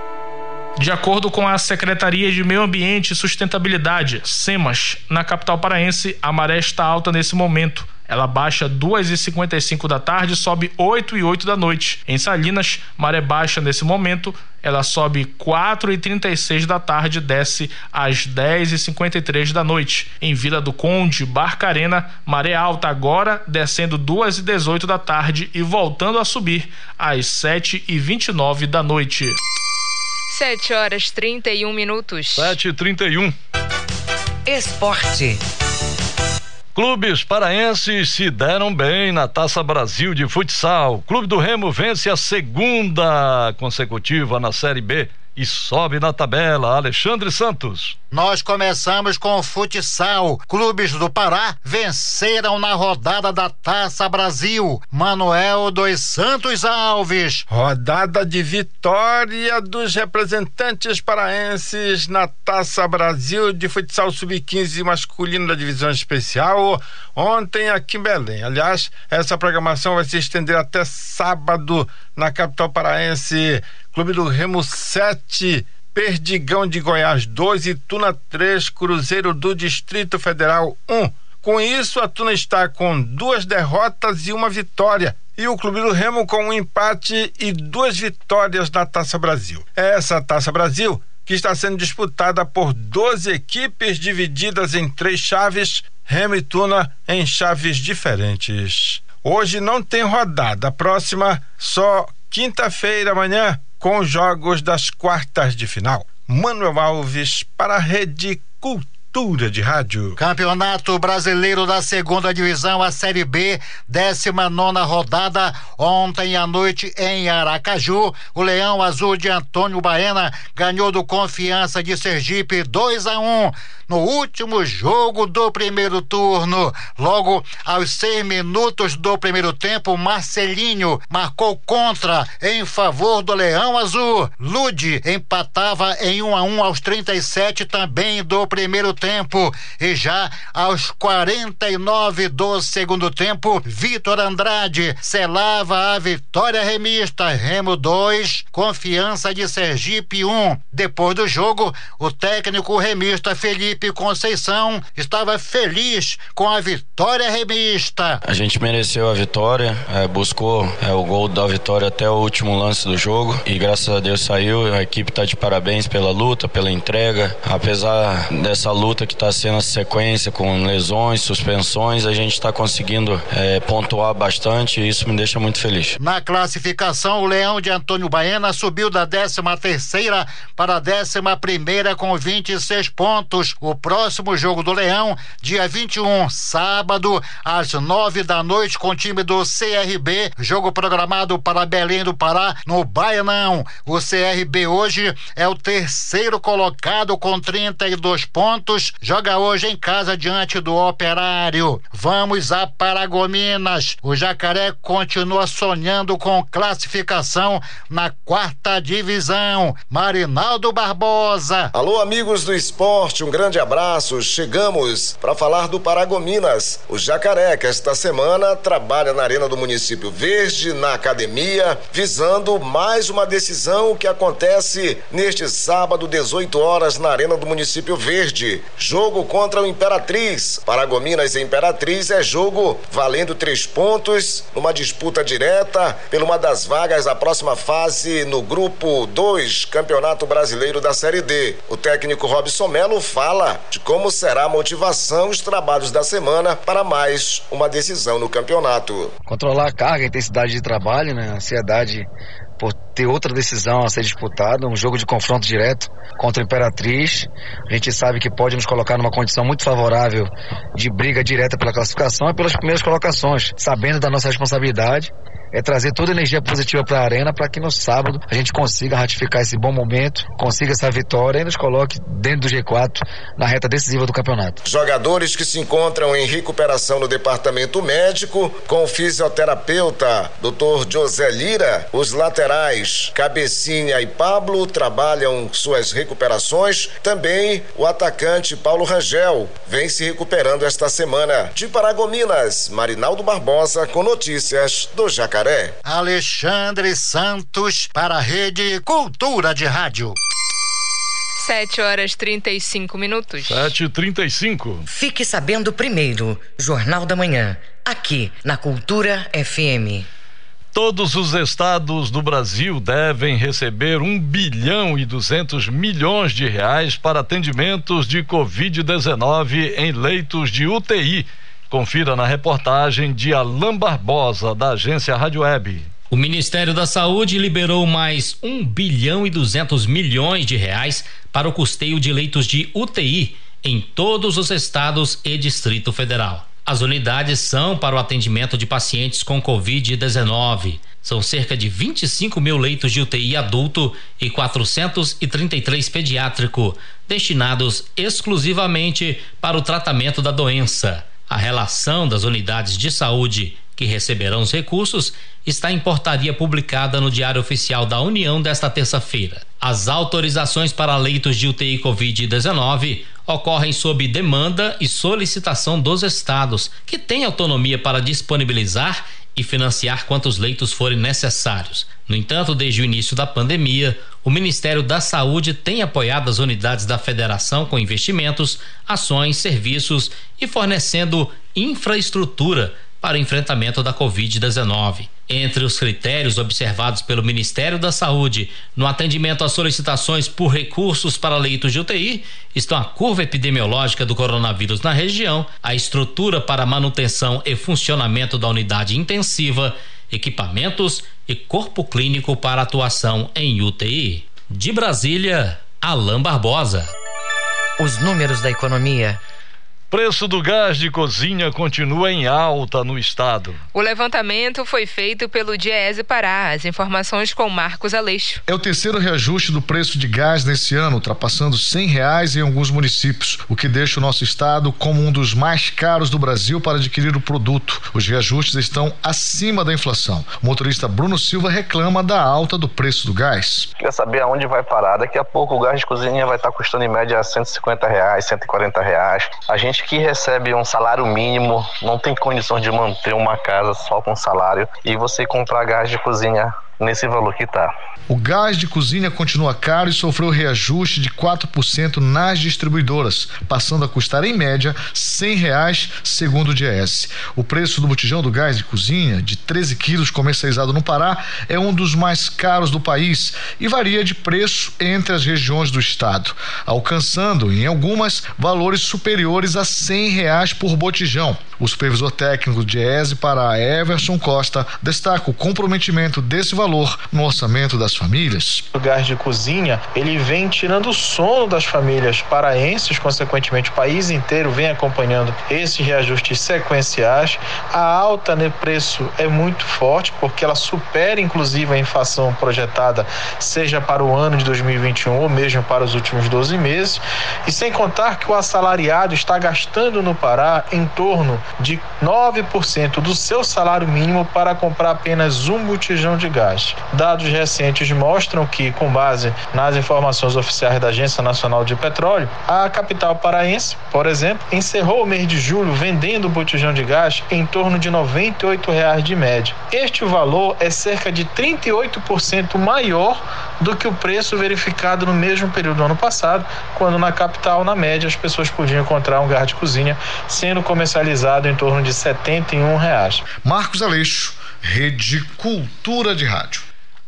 De acordo com a Secretaria de Meio Ambiente e Sustentabilidade, SEMAS, na capital paraense, a maré está alta nesse momento. Ela baixa 2h55 da tarde e sobe 8 e 8 da noite. Em Salinas, maré baixa nesse momento, ela sobe 4 e 36 da tarde e desce às 10 e 53 da noite. Em Vila do Conde, Barcarena, maré alta agora, descendo 2 e 18 da tarde e voltando a subir às 7 e 29 da noite. 7 horas 31 minutos. 7 e 31 Esporte. Clubes paraenses se deram bem na Taça Brasil de futsal. Clube do Remo vence a segunda consecutiva na Série B e sobe na tabela. Alexandre Santos. Nós começamos com o futsal. Clubes do Pará venceram na rodada da Taça Brasil. Manuel dos Santos Alves. Rodada de vitória dos representantes paraenses na Taça Brasil de futsal sub-15 masculino da divisão especial ontem aqui em Belém. Aliás, essa programação vai se estender até sábado na capital paraense. Clube do Remo 7 Perdigão de Goiás 2 e Tuna 3, Cruzeiro do Distrito Federal 1. Com isso, a Tuna está com duas derrotas e uma vitória. E o Clube do Remo com um empate e duas vitórias na Taça Brasil. Essa Taça Brasil, que está sendo disputada por 12 equipes divididas em três chaves, Remo e Tuna em chaves diferentes. Hoje não tem rodada, próxima só quinta-feira amanhã com os jogos das quartas de final. Manuel Alves para a Rede Cultura de Rádio. Campeonato Brasileiro da Segunda Divisão, a Série B, 19 rodada. Ontem à noite em Aracaju, o Leão Azul de Antônio Baena ganhou do Confiança de Sergipe 2 a 1 no último jogo do primeiro turno. Logo aos seis minutos do primeiro tempo, Marcelinho marcou contra em favor do Leão Azul. Lude empatava em 1 um a 1 um aos 37 também do primeiro tempo. E já aos 49 do segundo tempo, Vitor Andrade selava a vitória remista. Remo 2, Confiança de Sergipe 1. Um. Depois do jogo, o técnico remista Felipe Conceição estava feliz com a vitória remista. A gente mereceu a vitória, é, buscou é, o gol da vitória até o último lance do jogo e graças a Deus saiu. A equipe está de parabéns pela luta, pela entrega. Apesar dessa luta que está sendo a sequência com lesões, suspensões, a gente está conseguindo é, pontuar bastante e isso me deixa muito feliz. Na classificação, o Leão de Antônio Baena subiu da 13 terceira para a 11 primeira com 26 pontos. O próximo jogo do Leão, dia 21, sábado, às nove da noite, com o time do CRB. Jogo programado para Belém do Pará, no Baianão. O CRB hoje é o terceiro colocado com 32 pontos Santos joga hoje em casa diante do Operário. Vamos a Paragominas. O Jacaré continua sonhando com classificação na quarta divisão. Marinaldo Barbosa. Alô, amigos do esporte, um grande abraço. Chegamos para falar do Paragominas. O Jacaré, que esta semana trabalha na Arena do Município Verde, na academia, visando mais uma decisão que acontece neste sábado, 18 horas, na Arena do Município Verde. Jogo contra o Imperatriz. Paragominas e Imperatriz é jogo valendo três pontos numa disputa direta por uma das vagas da próxima fase no grupo 2, Campeonato Brasileiro da Série D. O técnico Robson Melo fala de como será a motivação os trabalhos da semana para mais uma decisão no campeonato. Controlar a carga, a intensidade de trabalho, né? A ansiedade por ter outra decisão a ser disputada, um jogo de confronto direto contra a Imperatriz. A gente sabe que pode nos colocar numa condição muito favorável de briga direta pela classificação e pelas primeiras colocações, sabendo da nossa responsabilidade é trazer toda a energia positiva para a arena para que no sábado a gente consiga ratificar esse bom momento, consiga essa vitória e nos coloque dentro do G4 na reta decisiva do campeonato. Jogadores que se encontram em recuperação no departamento médico com o fisioterapeuta Dr. José Lira, os laterais Cabecinha e Pablo trabalham suas recuperações, também o atacante Paulo Rangel vem se recuperando esta semana. De Paragominas, Marinaldo Barbosa com notícias do Jacaré. Alexandre Santos para a Rede Cultura de Rádio. 7 horas 35 minutos. 7 35 Fique sabendo primeiro, Jornal da Manhã, aqui na Cultura FM. Todos os estados do Brasil devem receber um bilhão e duzentos milhões de reais para atendimentos de Covid-19 em leitos de UTI Confira na reportagem de Alain Barbosa, da agência Rádio Web. O Ministério da Saúde liberou mais 1 bilhão e 200 milhões de reais para o custeio de leitos de UTI em todos os estados e Distrito Federal. As unidades são para o atendimento de pacientes com Covid-19. São cerca de 25 mil leitos de UTI adulto e 433 pediátrico, destinados exclusivamente para o tratamento da doença. A relação das unidades de saúde que receberão os recursos está em portaria publicada no Diário Oficial da União desta terça-feira. As autorizações para leitos de UTI Covid-19 ocorrem sob demanda e solicitação dos estados, que têm autonomia para disponibilizar e financiar quantos leitos forem necessários. No entanto, desde o início da pandemia, o Ministério da Saúde tem apoiado as unidades da federação com investimentos, ações, serviços e fornecendo infraestrutura para o enfrentamento da Covid-19. Entre os critérios observados pelo Ministério da Saúde no atendimento às solicitações por recursos para leitos de UTI estão a curva epidemiológica do coronavírus na região, a estrutura para manutenção e funcionamento da unidade intensiva, equipamentos e corpo clínico para atuação em UTI. De Brasília, Alain Barbosa. Os números da economia Preço do gás de cozinha continua em alta no estado. O levantamento foi feito pelo Diese Pará. As informações com Marcos Aleixo. É o terceiro reajuste do preço de gás nesse ano, ultrapassando cem reais em alguns municípios, o que deixa o nosso estado como um dos mais caros do Brasil para adquirir o produto. Os reajustes estão acima da inflação. O motorista Bruno Silva reclama da alta do preço do gás. Quer saber aonde vai parar? Daqui a pouco o gás de cozinha vai estar custando em média 150 reais, 140 reais. A gente que recebe um salário mínimo não tem condições de manter uma casa só com salário e você comprar gás de cozinha nesse valor que está. O gás de cozinha continua caro e sofreu reajuste de 4% nas distribuidoras, passando a custar em média 100 reais, segundo o DS. O preço do botijão do gás de cozinha, de 13 quilos comercializado no Pará, é um dos mais caros do país e varia de preço entre as regiões do estado, alcançando, em algumas, valores superiores a 100 reais por botijão. O supervisor técnico do DIESE para Everson Costa destaca o comprometimento desse valor valor no orçamento das famílias. O gás de cozinha, ele vem tirando o sono das famílias paraenses, consequentemente o país inteiro vem acompanhando esses reajustes sequenciais. A alta no preço é muito forte porque ela supera inclusive a inflação projetada, seja para o ano de 2021 ou mesmo para os últimos 12 meses. E sem contar que o assalariado está gastando no Pará em torno de 9% do seu salário mínimo para comprar apenas um botijão de gás. Dados recentes mostram que, com base nas informações oficiais da Agência Nacional de Petróleo, a capital paraense, por exemplo, encerrou o mês de julho vendendo o botijão de gás em torno de 98 reais de média. Este valor é cerca de 38% maior do que o preço verificado no mesmo período do ano passado, quando na capital, na média, as pessoas podiam encontrar um gás de cozinha sendo comercializado em torno de 71 reais. Marcos Aleixo, Rede Cultura de Rádio.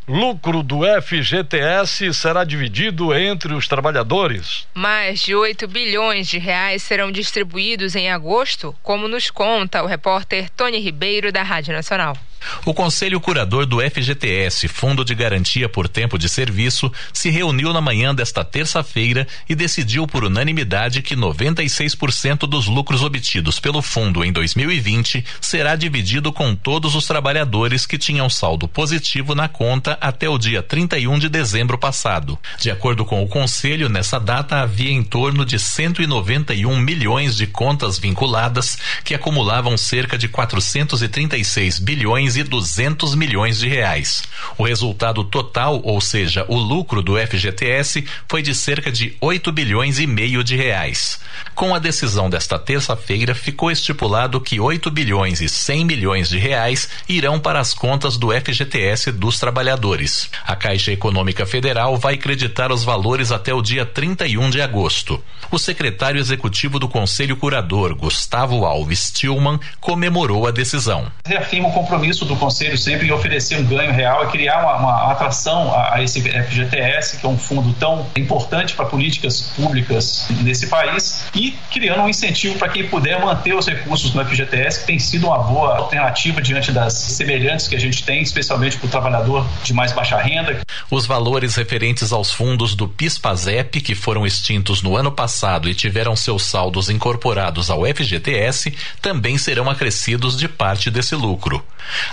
Lucro do FGTS será dividido entre os trabalhadores. Mais de 8 bilhões de reais serão distribuídos em agosto, como nos conta o repórter Tony Ribeiro da Rádio Nacional. O Conselho Curador do FGTS, Fundo de Garantia por Tempo de Serviço, se reuniu na manhã desta terça-feira e decidiu por unanimidade que 96% dos lucros obtidos pelo fundo em 2020 será dividido com todos os trabalhadores que tinham saldo positivo na conta até o dia 31 de dezembro passado. De acordo com o Conselho, nessa data havia em torno de 191 milhões de contas vinculadas que acumulavam cerca de 436 bilhões e 200 milhões de reais. O resultado total, ou seja, o lucro do FGTS, foi de cerca de 8 bilhões e meio de reais. Com a decisão desta terça-feira, ficou estipulado que 8 bilhões e 100 milhões de reais irão para as contas do FGTS dos trabalhadores. A Caixa Econômica Federal vai creditar os valores até o dia 31 de agosto. O secretário executivo do Conselho Curador, Gustavo Alves Tillman, comemorou a decisão. Reafirma o compromisso do Conselho sempre em oferecer um ganho real e criar uma, uma atração a, a esse FGTS, que é um fundo tão importante para políticas públicas nesse país, e criando um incentivo para quem puder manter os recursos no FGTS, que tem sido uma boa alternativa diante das semelhantes que a gente tem, especialmente para o trabalhador de mais baixa renda. Os valores referentes aos fundos do PIS/PASEP, que foram extintos no ano passado e tiveram seus saldos incorporados ao FGTS, também serão acrescidos de parte desse lucro.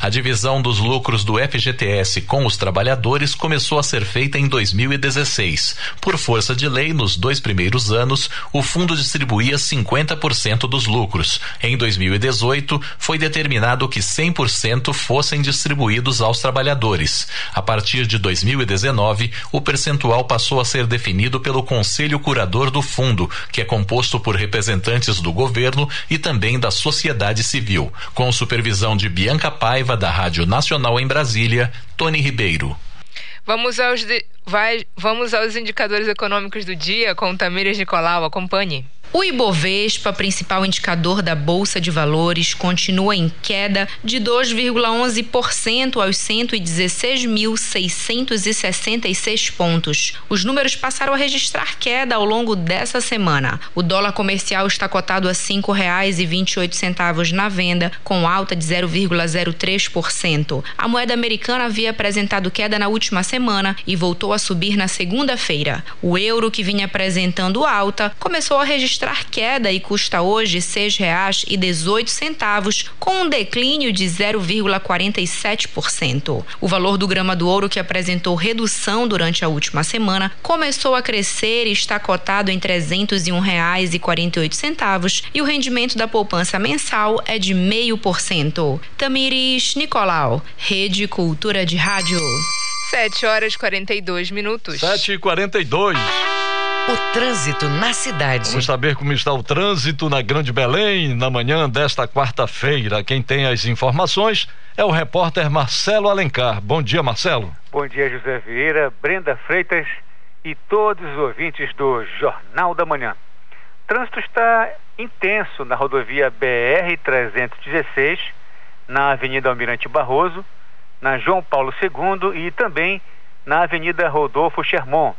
A divisão dos lucros do FGTS com os trabalhadores começou a ser feita em 2016. Por força de lei, nos dois primeiros anos, o fundo distribuía 50% dos lucros. Em 2018, foi determinado que 100% fossem distribuídos aos trabalhadores. A partir de 2019, o percentual passou a ser definido pelo Conselho Curador do Fundo, que é composto por representantes do governo e também da sociedade civil, com supervisão de Bianca Paiva, da Rádio Nacional em Brasília, Tony Ribeiro. Vamos aos, de... Vai... Vamos aos indicadores econômicos do dia com Tamires Nicolau. Acompanhe. O Ibovespa, principal indicador da Bolsa de Valores, continua em queda de 2,11% aos 116.666 pontos. Os números passaram a registrar queda ao longo dessa semana. O dólar comercial está cotado a R$ 5,28 na venda, com alta de 0,03%. A moeda americana havia apresentado queda na última semana e voltou a subir na segunda-feira. O euro, que vinha apresentando alta, começou a registrar registrar queda e custa hoje R$ 6,18, com um declínio de 0,47%. O valor do grama do ouro, que apresentou redução durante a última semana, começou a crescer e está cotado em R$ 301,48 e o rendimento da poupança mensal é de 0,5%. Tamires Nicolau, Rede Cultura de Rádio. 7 horas e 42 minutos. 7 e 42 o trânsito na cidade. Vamos saber como está o trânsito na Grande Belém na manhã desta quarta-feira. Quem tem as informações é o repórter Marcelo Alencar. Bom dia, Marcelo. Bom dia, José Vieira, Brenda Freitas e todos os ouvintes do Jornal da Manhã. O trânsito está intenso na rodovia BR-316, na Avenida Almirante Barroso, na João Paulo II e também na Avenida Rodolfo Sherman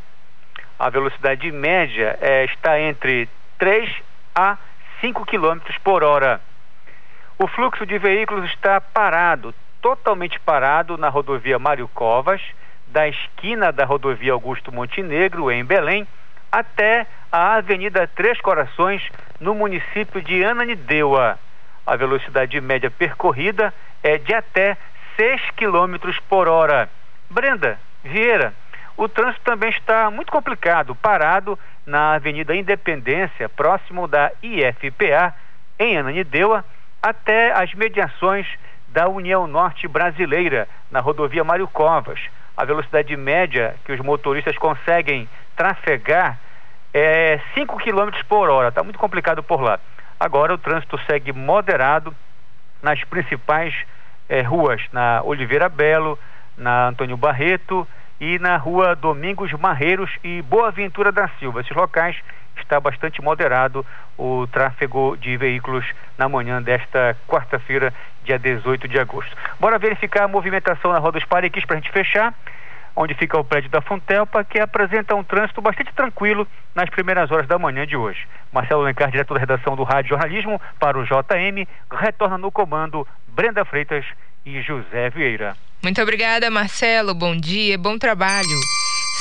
a velocidade média é, está entre 3 a 5 km por hora. O fluxo de veículos está parado totalmente parado na rodovia Mário Covas, da esquina da rodovia Augusto Montenegro, em Belém, até a Avenida Três Corações, no município de Ananindeua. A velocidade média percorrida é de até 6 km por hora. Brenda Vieira, o trânsito também está muito complicado, parado na Avenida Independência, próximo da IFPA, em Ananindeua, até as mediações da União Norte Brasileira, na rodovia Mário Covas. A velocidade média que os motoristas conseguem trafegar é 5 km por hora. Está muito complicado por lá. Agora o trânsito segue moderado nas principais é, ruas, na Oliveira Belo, na Antônio Barreto e na rua Domingos Marreiros e Boa Ventura da Silva. Esses locais está bastante moderado o tráfego de veículos na manhã desta quarta-feira, dia 18 de agosto. Bora verificar a movimentação na Rua dos Parequis para a gente fechar, onde fica o prédio da Funtelpa, que apresenta um trânsito bastante tranquilo nas primeiras horas da manhã de hoje. Marcelo Lencar, diretor da redação do Rádio Jornalismo, para o JM, retorna no comando Brenda Freitas e José Vieira. Muito obrigada, Marcelo. Bom dia, bom trabalho.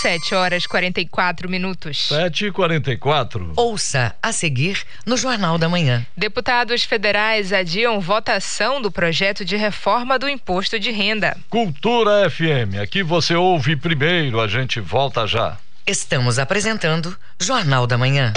7 horas 44 minutos. 7 e 44. Ouça a seguir no Jornal da Manhã. Deputados federais adiam votação do projeto de reforma do imposto de renda. Cultura FM. Aqui você ouve primeiro, a gente volta já. Estamos apresentando Jornal da Manhã.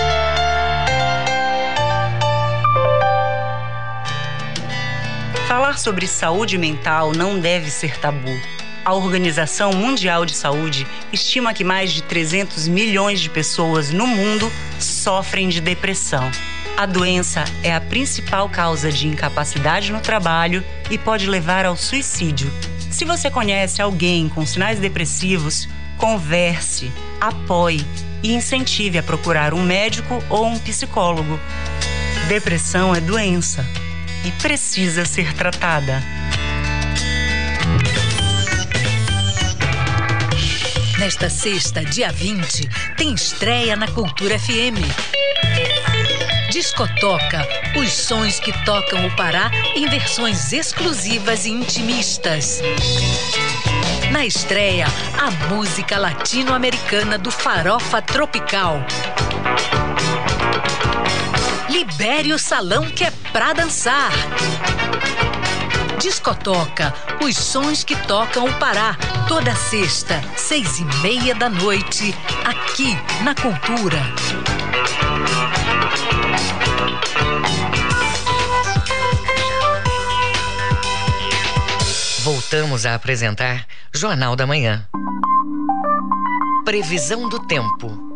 Falar sobre saúde mental não deve ser tabu. A Organização Mundial de Saúde estima que mais de 300 milhões de pessoas no mundo sofrem de depressão. A doença é a principal causa de incapacidade no trabalho e pode levar ao suicídio. Se você conhece alguém com sinais depressivos, converse, apoie e incentive a procurar um médico ou um psicólogo. Depressão é doença e precisa ser tratada. Nesta sexta, dia 20, tem estreia na Cultura FM. Discotoca, os sons que tocam o Pará em versões exclusivas e intimistas. Na estreia, a música latino-americana do Farofa Tropical. Libere o salão que é pra dançar. Discotoca, os sons que tocam o Pará. Toda sexta, seis e meia da noite, aqui na Cultura. Voltamos a apresentar Jornal da Manhã. Previsão do tempo.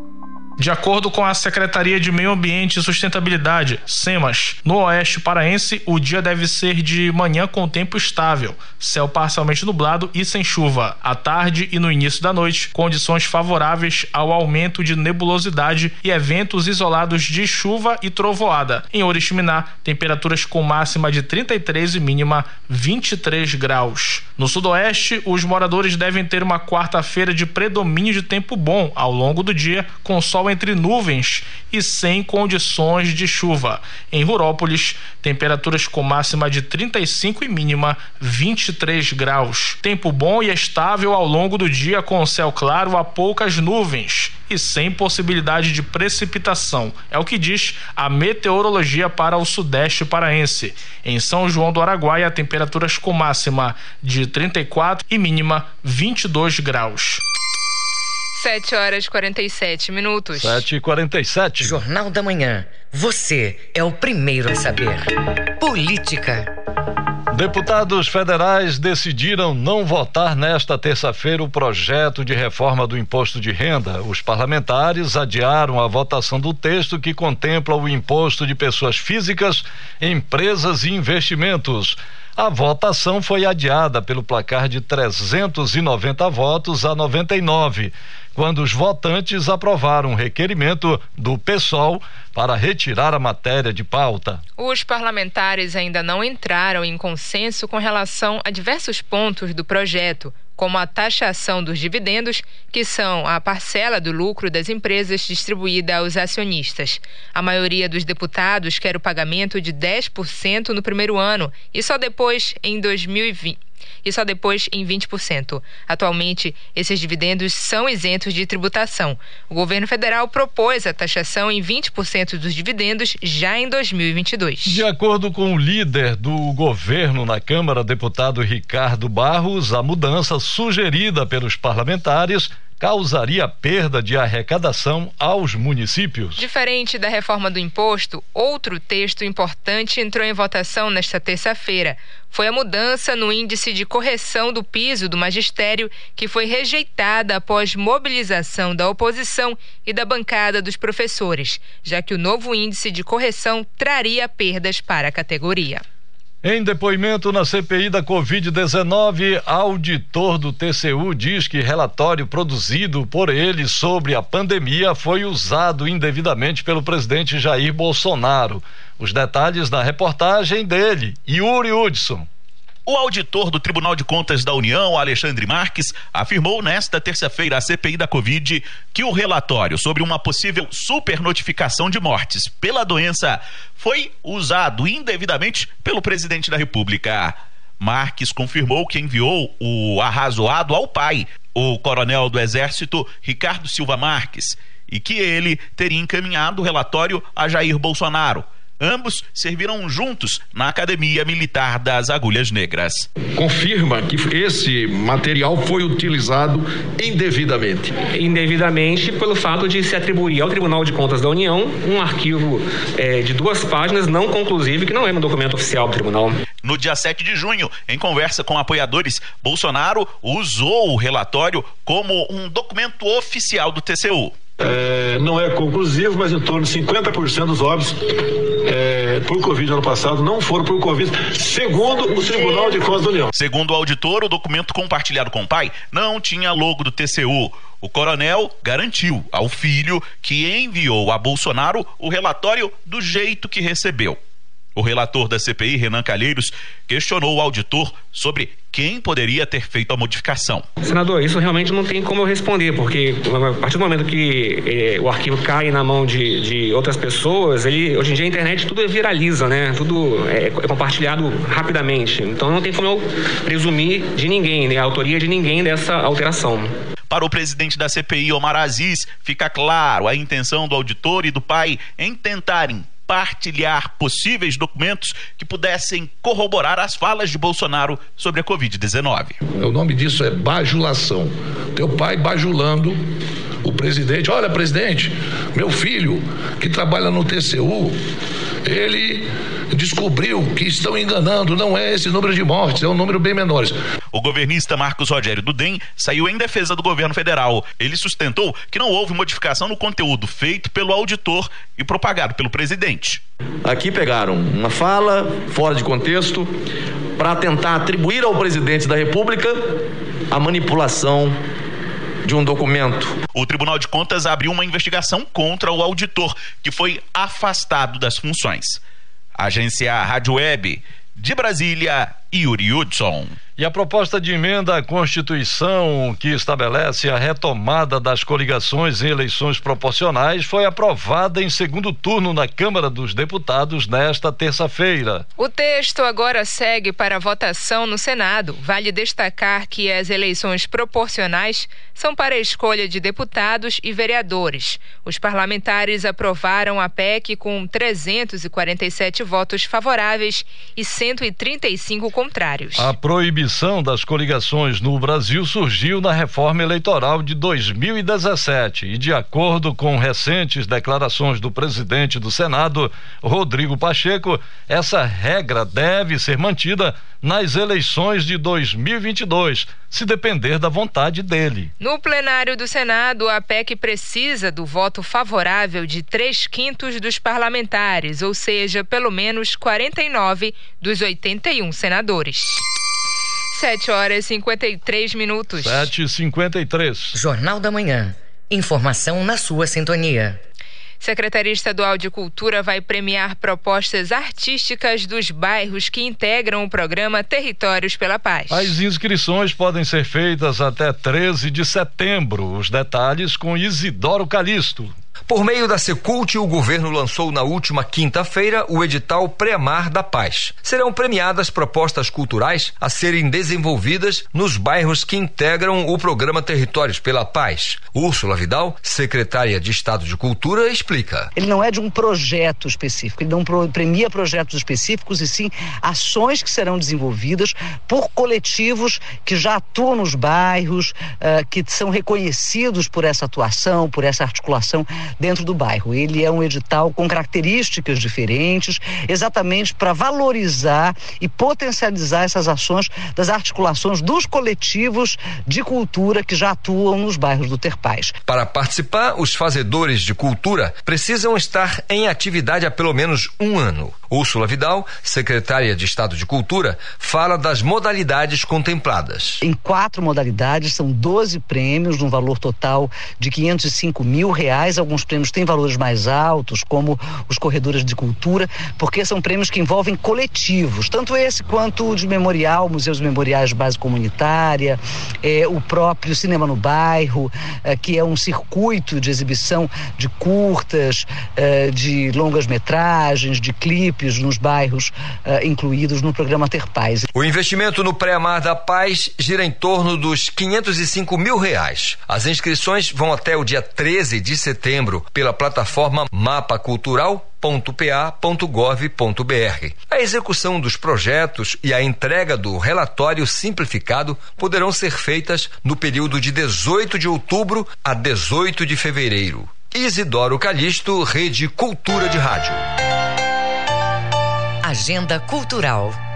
De acordo com a Secretaria de Meio Ambiente e Sustentabilidade, SEMAS, no oeste paraense, o dia deve ser de manhã com tempo estável, céu parcialmente nublado e sem chuva. À tarde e no início da noite, condições favoráveis ao aumento de nebulosidade e eventos isolados de chuva e trovoada. Em Oriximiná, temperaturas com máxima de 33 e mínima 23 graus. No sudoeste, os moradores devem ter uma quarta-feira de predomínio de tempo bom ao longo do dia, com sol entre nuvens e sem condições de chuva. Em Rurópolis, temperaturas com máxima de 35 e mínima 23 graus. Tempo bom e estável ao longo do dia com céu claro a poucas nuvens e sem possibilidade de precipitação. É o que diz a meteorologia para o sudeste paraense. Em São João do Araguaia, temperaturas com máxima de 34 e mínima 22 graus. 7 horas e 47 minutos. 7 e 47. Jornal da Manhã. Você é o primeiro a saber. Política. Deputados federais decidiram não votar nesta terça-feira o projeto de reforma do imposto de renda. Os parlamentares adiaram a votação do texto que contempla o imposto de pessoas físicas, empresas e investimentos. A votação foi adiada pelo placar de 390 votos a 99 quando os votantes aprovaram um requerimento do PSOL para retirar a matéria de pauta. Os parlamentares ainda não entraram em consenso com relação a diversos pontos do projeto, como a taxação dos dividendos, que são a parcela do lucro das empresas distribuída aos acionistas. A maioria dos deputados quer o pagamento de 10% no primeiro ano e só depois, em 2020 e só depois em 20%. Atualmente, esses dividendos são isentos de tributação. O governo federal propôs a taxação em 20% dos dividendos já em 2022. De acordo com o líder do governo na Câmara, deputado Ricardo Barros, a mudança sugerida pelos parlamentares causaria perda de arrecadação aos municípios. Diferente da reforma do imposto, outro texto importante entrou em votação nesta terça-feira. Foi a mudança no índice de correção do piso do magistério, que foi rejeitada após mobilização da oposição e da bancada dos professores, já que o novo índice de correção traria perdas para a categoria. Em depoimento na CPI da Covid-19, auditor do TCU diz que relatório produzido por ele sobre a pandemia foi usado indevidamente pelo presidente Jair Bolsonaro. Os detalhes na reportagem dele, Yuri Hudson. O auditor do Tribunal de Contas da União, Alexandre Marques, afirmou nesta terça-feira à CPI da Covid que o relatório sobre uma possível supernotificação de mortes pela doença foi usado indevidamente pelo presidente da República. Marques confirmou que enviou o arrazoado ao pai, o coronel do Exército Ricardo Silva Marques, e que ele teria encaminhado o relatório a Jair Bolsonaro Ambos serviram juntos na Academia Militar das Agulhas Negras. Confirma que esse material foi utilizado indevidamente. Indevidamente pelo fato de se atribuir ao Tribunal de Contas da União um arquivo é, de duas páginas não conclusivo que não é um documento oficial do tribunal. No dia 7 de junho, em conversa com apoiadores, Bolsonaro usou o relatório como um documento oficial do TCU é, não é conclusivo, mas em torno de 50% dos óbitos é, por Covid ano passado não foram por Covid, segundo o Tribunal de Contas da União. Segundo o auditor, o documento compartilhado com o pai não tinha logo do TCU. O coronel garantiu ao filho que enviou a Bolsonaro o relatório do jeito que recebeu. O relator da CPI, Renan Calheiros, questionou o auditor sobre quem poderia ter feito a modificação. Senador, isso realmente não tem como eu responder, porque a partir do momento que eh, o arquivo cai na mão de, de outras pessoas, ele, hoje em dia a internet tudo viraliza, né? Tudo é, é compartilhado rapidamente. Então não tem como eu presumir de ninguém, né? A autoria de ninguém dessa alteração. Para o presidente da CPI, Omar Aziz, fica claro a intenção do auditor e do pai em tentarem partilhar possíveis documentos que pudessem corroborar as falas de Bolsonaro sobre a Covid-19. O nome disso é bajulação. Teu pai bajulando o presidente. Olha, presidente, meu filho que trabalha no TCU, ele descobriu que estão enganando, não é esse número de mortes, é um número bem menor. O governista Marcos Rogério do DEM saiu em defesa do governo federal. Ele sustentou que não houve modificação no conteúdo feito pelo auditor e propagado pelo presidente. Aqui pegaram uma fala fora de contexto para tentar atribuir ao presidente da República a manipulação de um documento. O Tribunal de Contas abriu uma investigação contra o auditor, que foi afastado das funções. Agência Rádio Web de Brasília, Yuri Hudson. E a proposta de emenda à Constituição que estabelece a retomada das coligações em eleições proporcionais foi aprovada em segundo turno na Câmara dos Deputados nesta terça-feira. O texto agora segue para votação no Senado. Vale destacar que as eleições proporcionais são para a escolha de deputados e vereadores. Os parlamentares aprovaram a PEC com 347 votos favoráveis e 135 contrários. A proibição das coligações no Brasil surgiu na reforma eleitoral de 2017 e, de acordo com recentes declarações do presidente do Senado, Rodrigo Pacheco, essa regra deve ser mantida nas eleições de 2022, se depender da vontade dele. No plenário do Senado, a PEC precisa do voto favorável de três quintos dos parlamentares, ou seja, pelo menos 49 dos 81 senadores. 7 horas e 53 minutos. 7 e 53 Jornal da Manhã. Informação na sua sintonia. Secretaria Estadual de Cultura vai premiar propostas artísticas dos bairros que integram o programa Territórios pela Paz. As inscrições podem ser feitas até 13 de setembro. Os detalhes com Isidoro Calixto. Por meio da Secult, o governo lançou na última quinta-feira o edital Pré-Mar da Paz. Serão premiadas propostas culturais a serem desenvolvidas nos bairros que integram o programa Territórios pela Paz. Úrsula Vidal, secretária de Estado de Cultura, explica. Ele não é de um projeto específico, ele não premia projetos específicos e sim ações que serão desenvolvidas por coletivos que já atuam nos bairros, uh, que são reconhecidos por essa atuação, por essa articulação dentro do bairro. Ele é um edital com características diferentes, exatamente para valorizar e potencializar essas ações das articulações dos coletivos de cultura que já atuam nos bairros do Terpaz. Para participar, os fazedores de cultura precisam estar em atividade há pelo menos um ano. Úrsula Vidal, secretária de Estado de Cultura, fala das modalidades contempladas. Em quatro modalidades, são 12 prêmios, num valor total de 505 mil reais. Alguns prêmios têm valores mais altos, como os corredores de cultura, porque são prêmios que envolvem coletivos, tanto esse quanto o de memorial, museus memoriais de base comunitária, eh, o próprio Cinema no Bairro, eh, que é um circuito de exibição de curtas, eh, de longas metragens, de clipes nos bairros uh, incluídos no programa Ter Paz. O investimento no Pré-Mar da Paz gira em torno dos 505 mil reais. As inscrições vão até o dia 13 de setembro pela plataforma Mapa Cultural .pa.gov.br. A execução dos projetos e a entrega do relatório simplificado poderão ser feitas no período de 18 de outubro a 18 de fevereiro. Isidoro Calixto, Rede Cultura de Rádio. Agenda Cultural.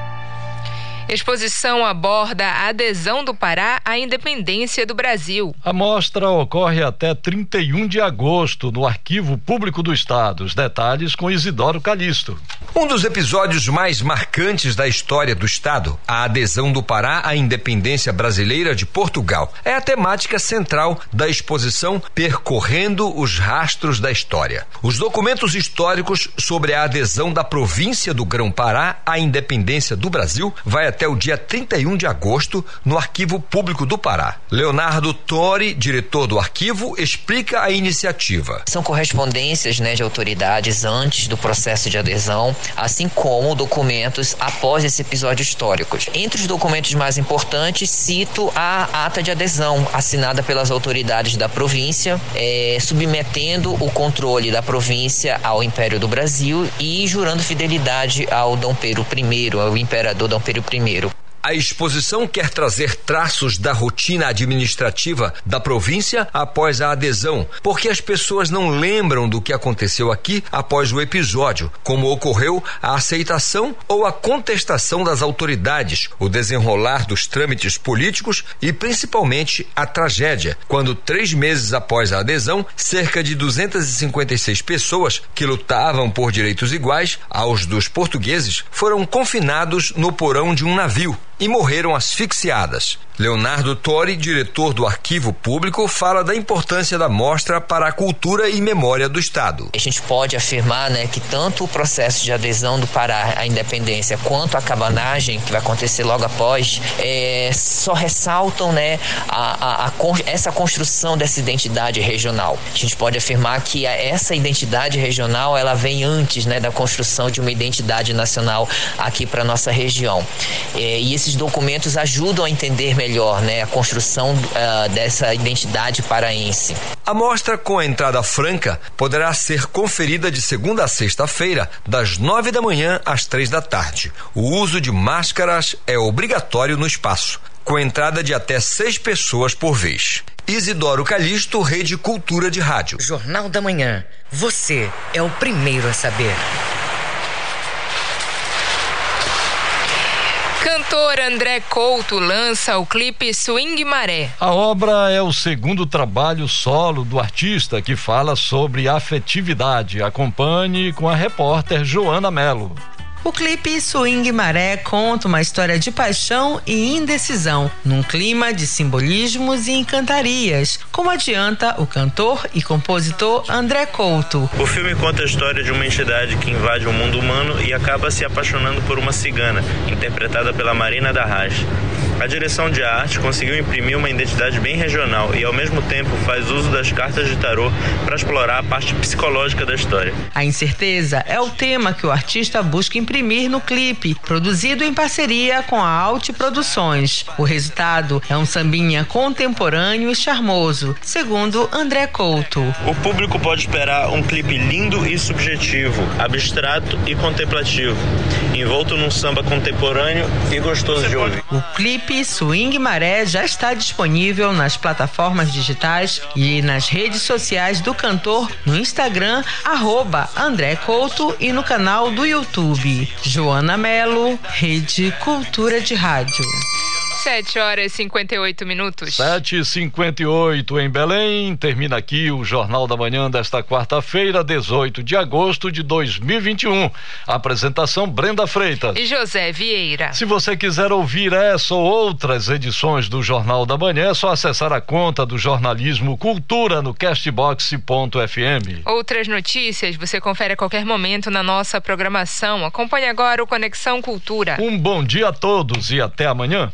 Exposição aborda a adesão do Pará à independência do Brasil. A mostra ocorre até 31 de agosto no Arquivo Público do Estado. Os detalhes com Isidoro Calixto. Um dos episódios mais marcantes da história do Estado, a adesão do Pará à independência brasileira de Portugal, é a temática central da exposição Percorrendo os Rastros da História. Os documentos históricos sobre a adesão da província do Grão-Pará à independência do Brasil vai até o dia 31 de agosto no Arquivo Público do Pará. Leonardo Tori, diretor do arquivo, explica a iniciativa. São correspondências né, de autoridades antes do processo de adesão, assim como documentos após esse episódio histórico. Entre os documentos mais importantes, cito a ata de adesão assinada pelas autoridades da província, é, submetendo o controle da província ao Império do Brasil e jurando fidelidade ao Dom Pedro I, ao imperador Dom Pedro I primeiro. A exposição quer trazer traços da rotina administrativa da província após a adesão, porque as pessoas não lembram do que aconteceu aqui após o episódio, como ocorreu a aceitação ou a contestação das autoridades, o desenrolar dos trâmites políticos e principalmente a tragédia, quando três meses após a adesão, cerca de 256 pessoas que lutavam por direitos iguais aos dos portugueses foram confinados no porão de um navio e morreram asfixiadas. Leonardo Tori, diretor do Arquivo Público, fala da importância da mostra para a cultura e memória do Estado. A gente pode afirmar né, que tanto o processo de adesão do Pará à independência quanto a cabanagem, que vai acontecer logo após, é, só ressaltam né, a, a, a, essa construção dessa identidade regional. A gente pode afirmar que essa identidade regional ela vem antes né, da construção de uma identidade nacional aqui para nossa região. É, e esses documentos ajudam a entender melhor melhor né, a construção uh, dessa identidade paraense. A mostra com a entrada franca poderá ser conferida de segunda a sexta-feira, das nove da manhã às três da tarde. O uso de máscaras é obrigatório no espaço, com entrada de até seis pessoas por vez. Isidoro Calixto, Rede Cultura de Rádio. Jornal da Manhã. Você é o primeiro a saber. Cantor André Couto lança o clipe Swing Maré. A obra é o segundo trabalho solo do artista que fala sobre afetividade. Acompanhe com a repórter Joana Melo. O clipe Swing Maré conta uma história de paixão e indecisão, num clima de simbolismos e encantarias, como adianta o cantor e compositor André Couto. O filme conta a história de uma entidade que invade o mundo humano e acaba se apaixonando por uma cigana, interpretada pela Marina da Raj. A direção de arte conseguiu imprimir uma identidade bem regional e, ao mesmo tempo, faz uso das cartas de tarô para explorar a parte psicológica da história. A incerteza é o tema que o artista busca imprimir no clipe, produzido em parceria com a Alt Produções. O resultado é um sambinha contemporâneo e charmoso, segundo André Couto. O público pode esperar um clipe lindo e subjetivo, abstrato e contemplativo, envolto num samba contemporâneo e gostoso de ouvir. O Swing Maré já está disponível nas plataformas digitais e nas redes sociais do cantor no Instagram, arroba André Couto e no canal do YouTube. Joana Melo, Rede Cultura de Rádio. 7 horas e 58 minutos. 7 e 58 em Belém. Termina aqui o Jornal da Manhã desta quarta-feira, 18 de agosto de 2021. Apresentação Brenda Freitas. E José Vieira. Se você quiser ouvir essa ou outras edições do Jornal da Manhã, é só acessar a conta do Jornalismo Cultura no castbox.fm. Outras notícias você confere a qualquer momento na nossa programação. Acompanhe agora o Conexão Cultura. Um bom dia a todos e até amanhã.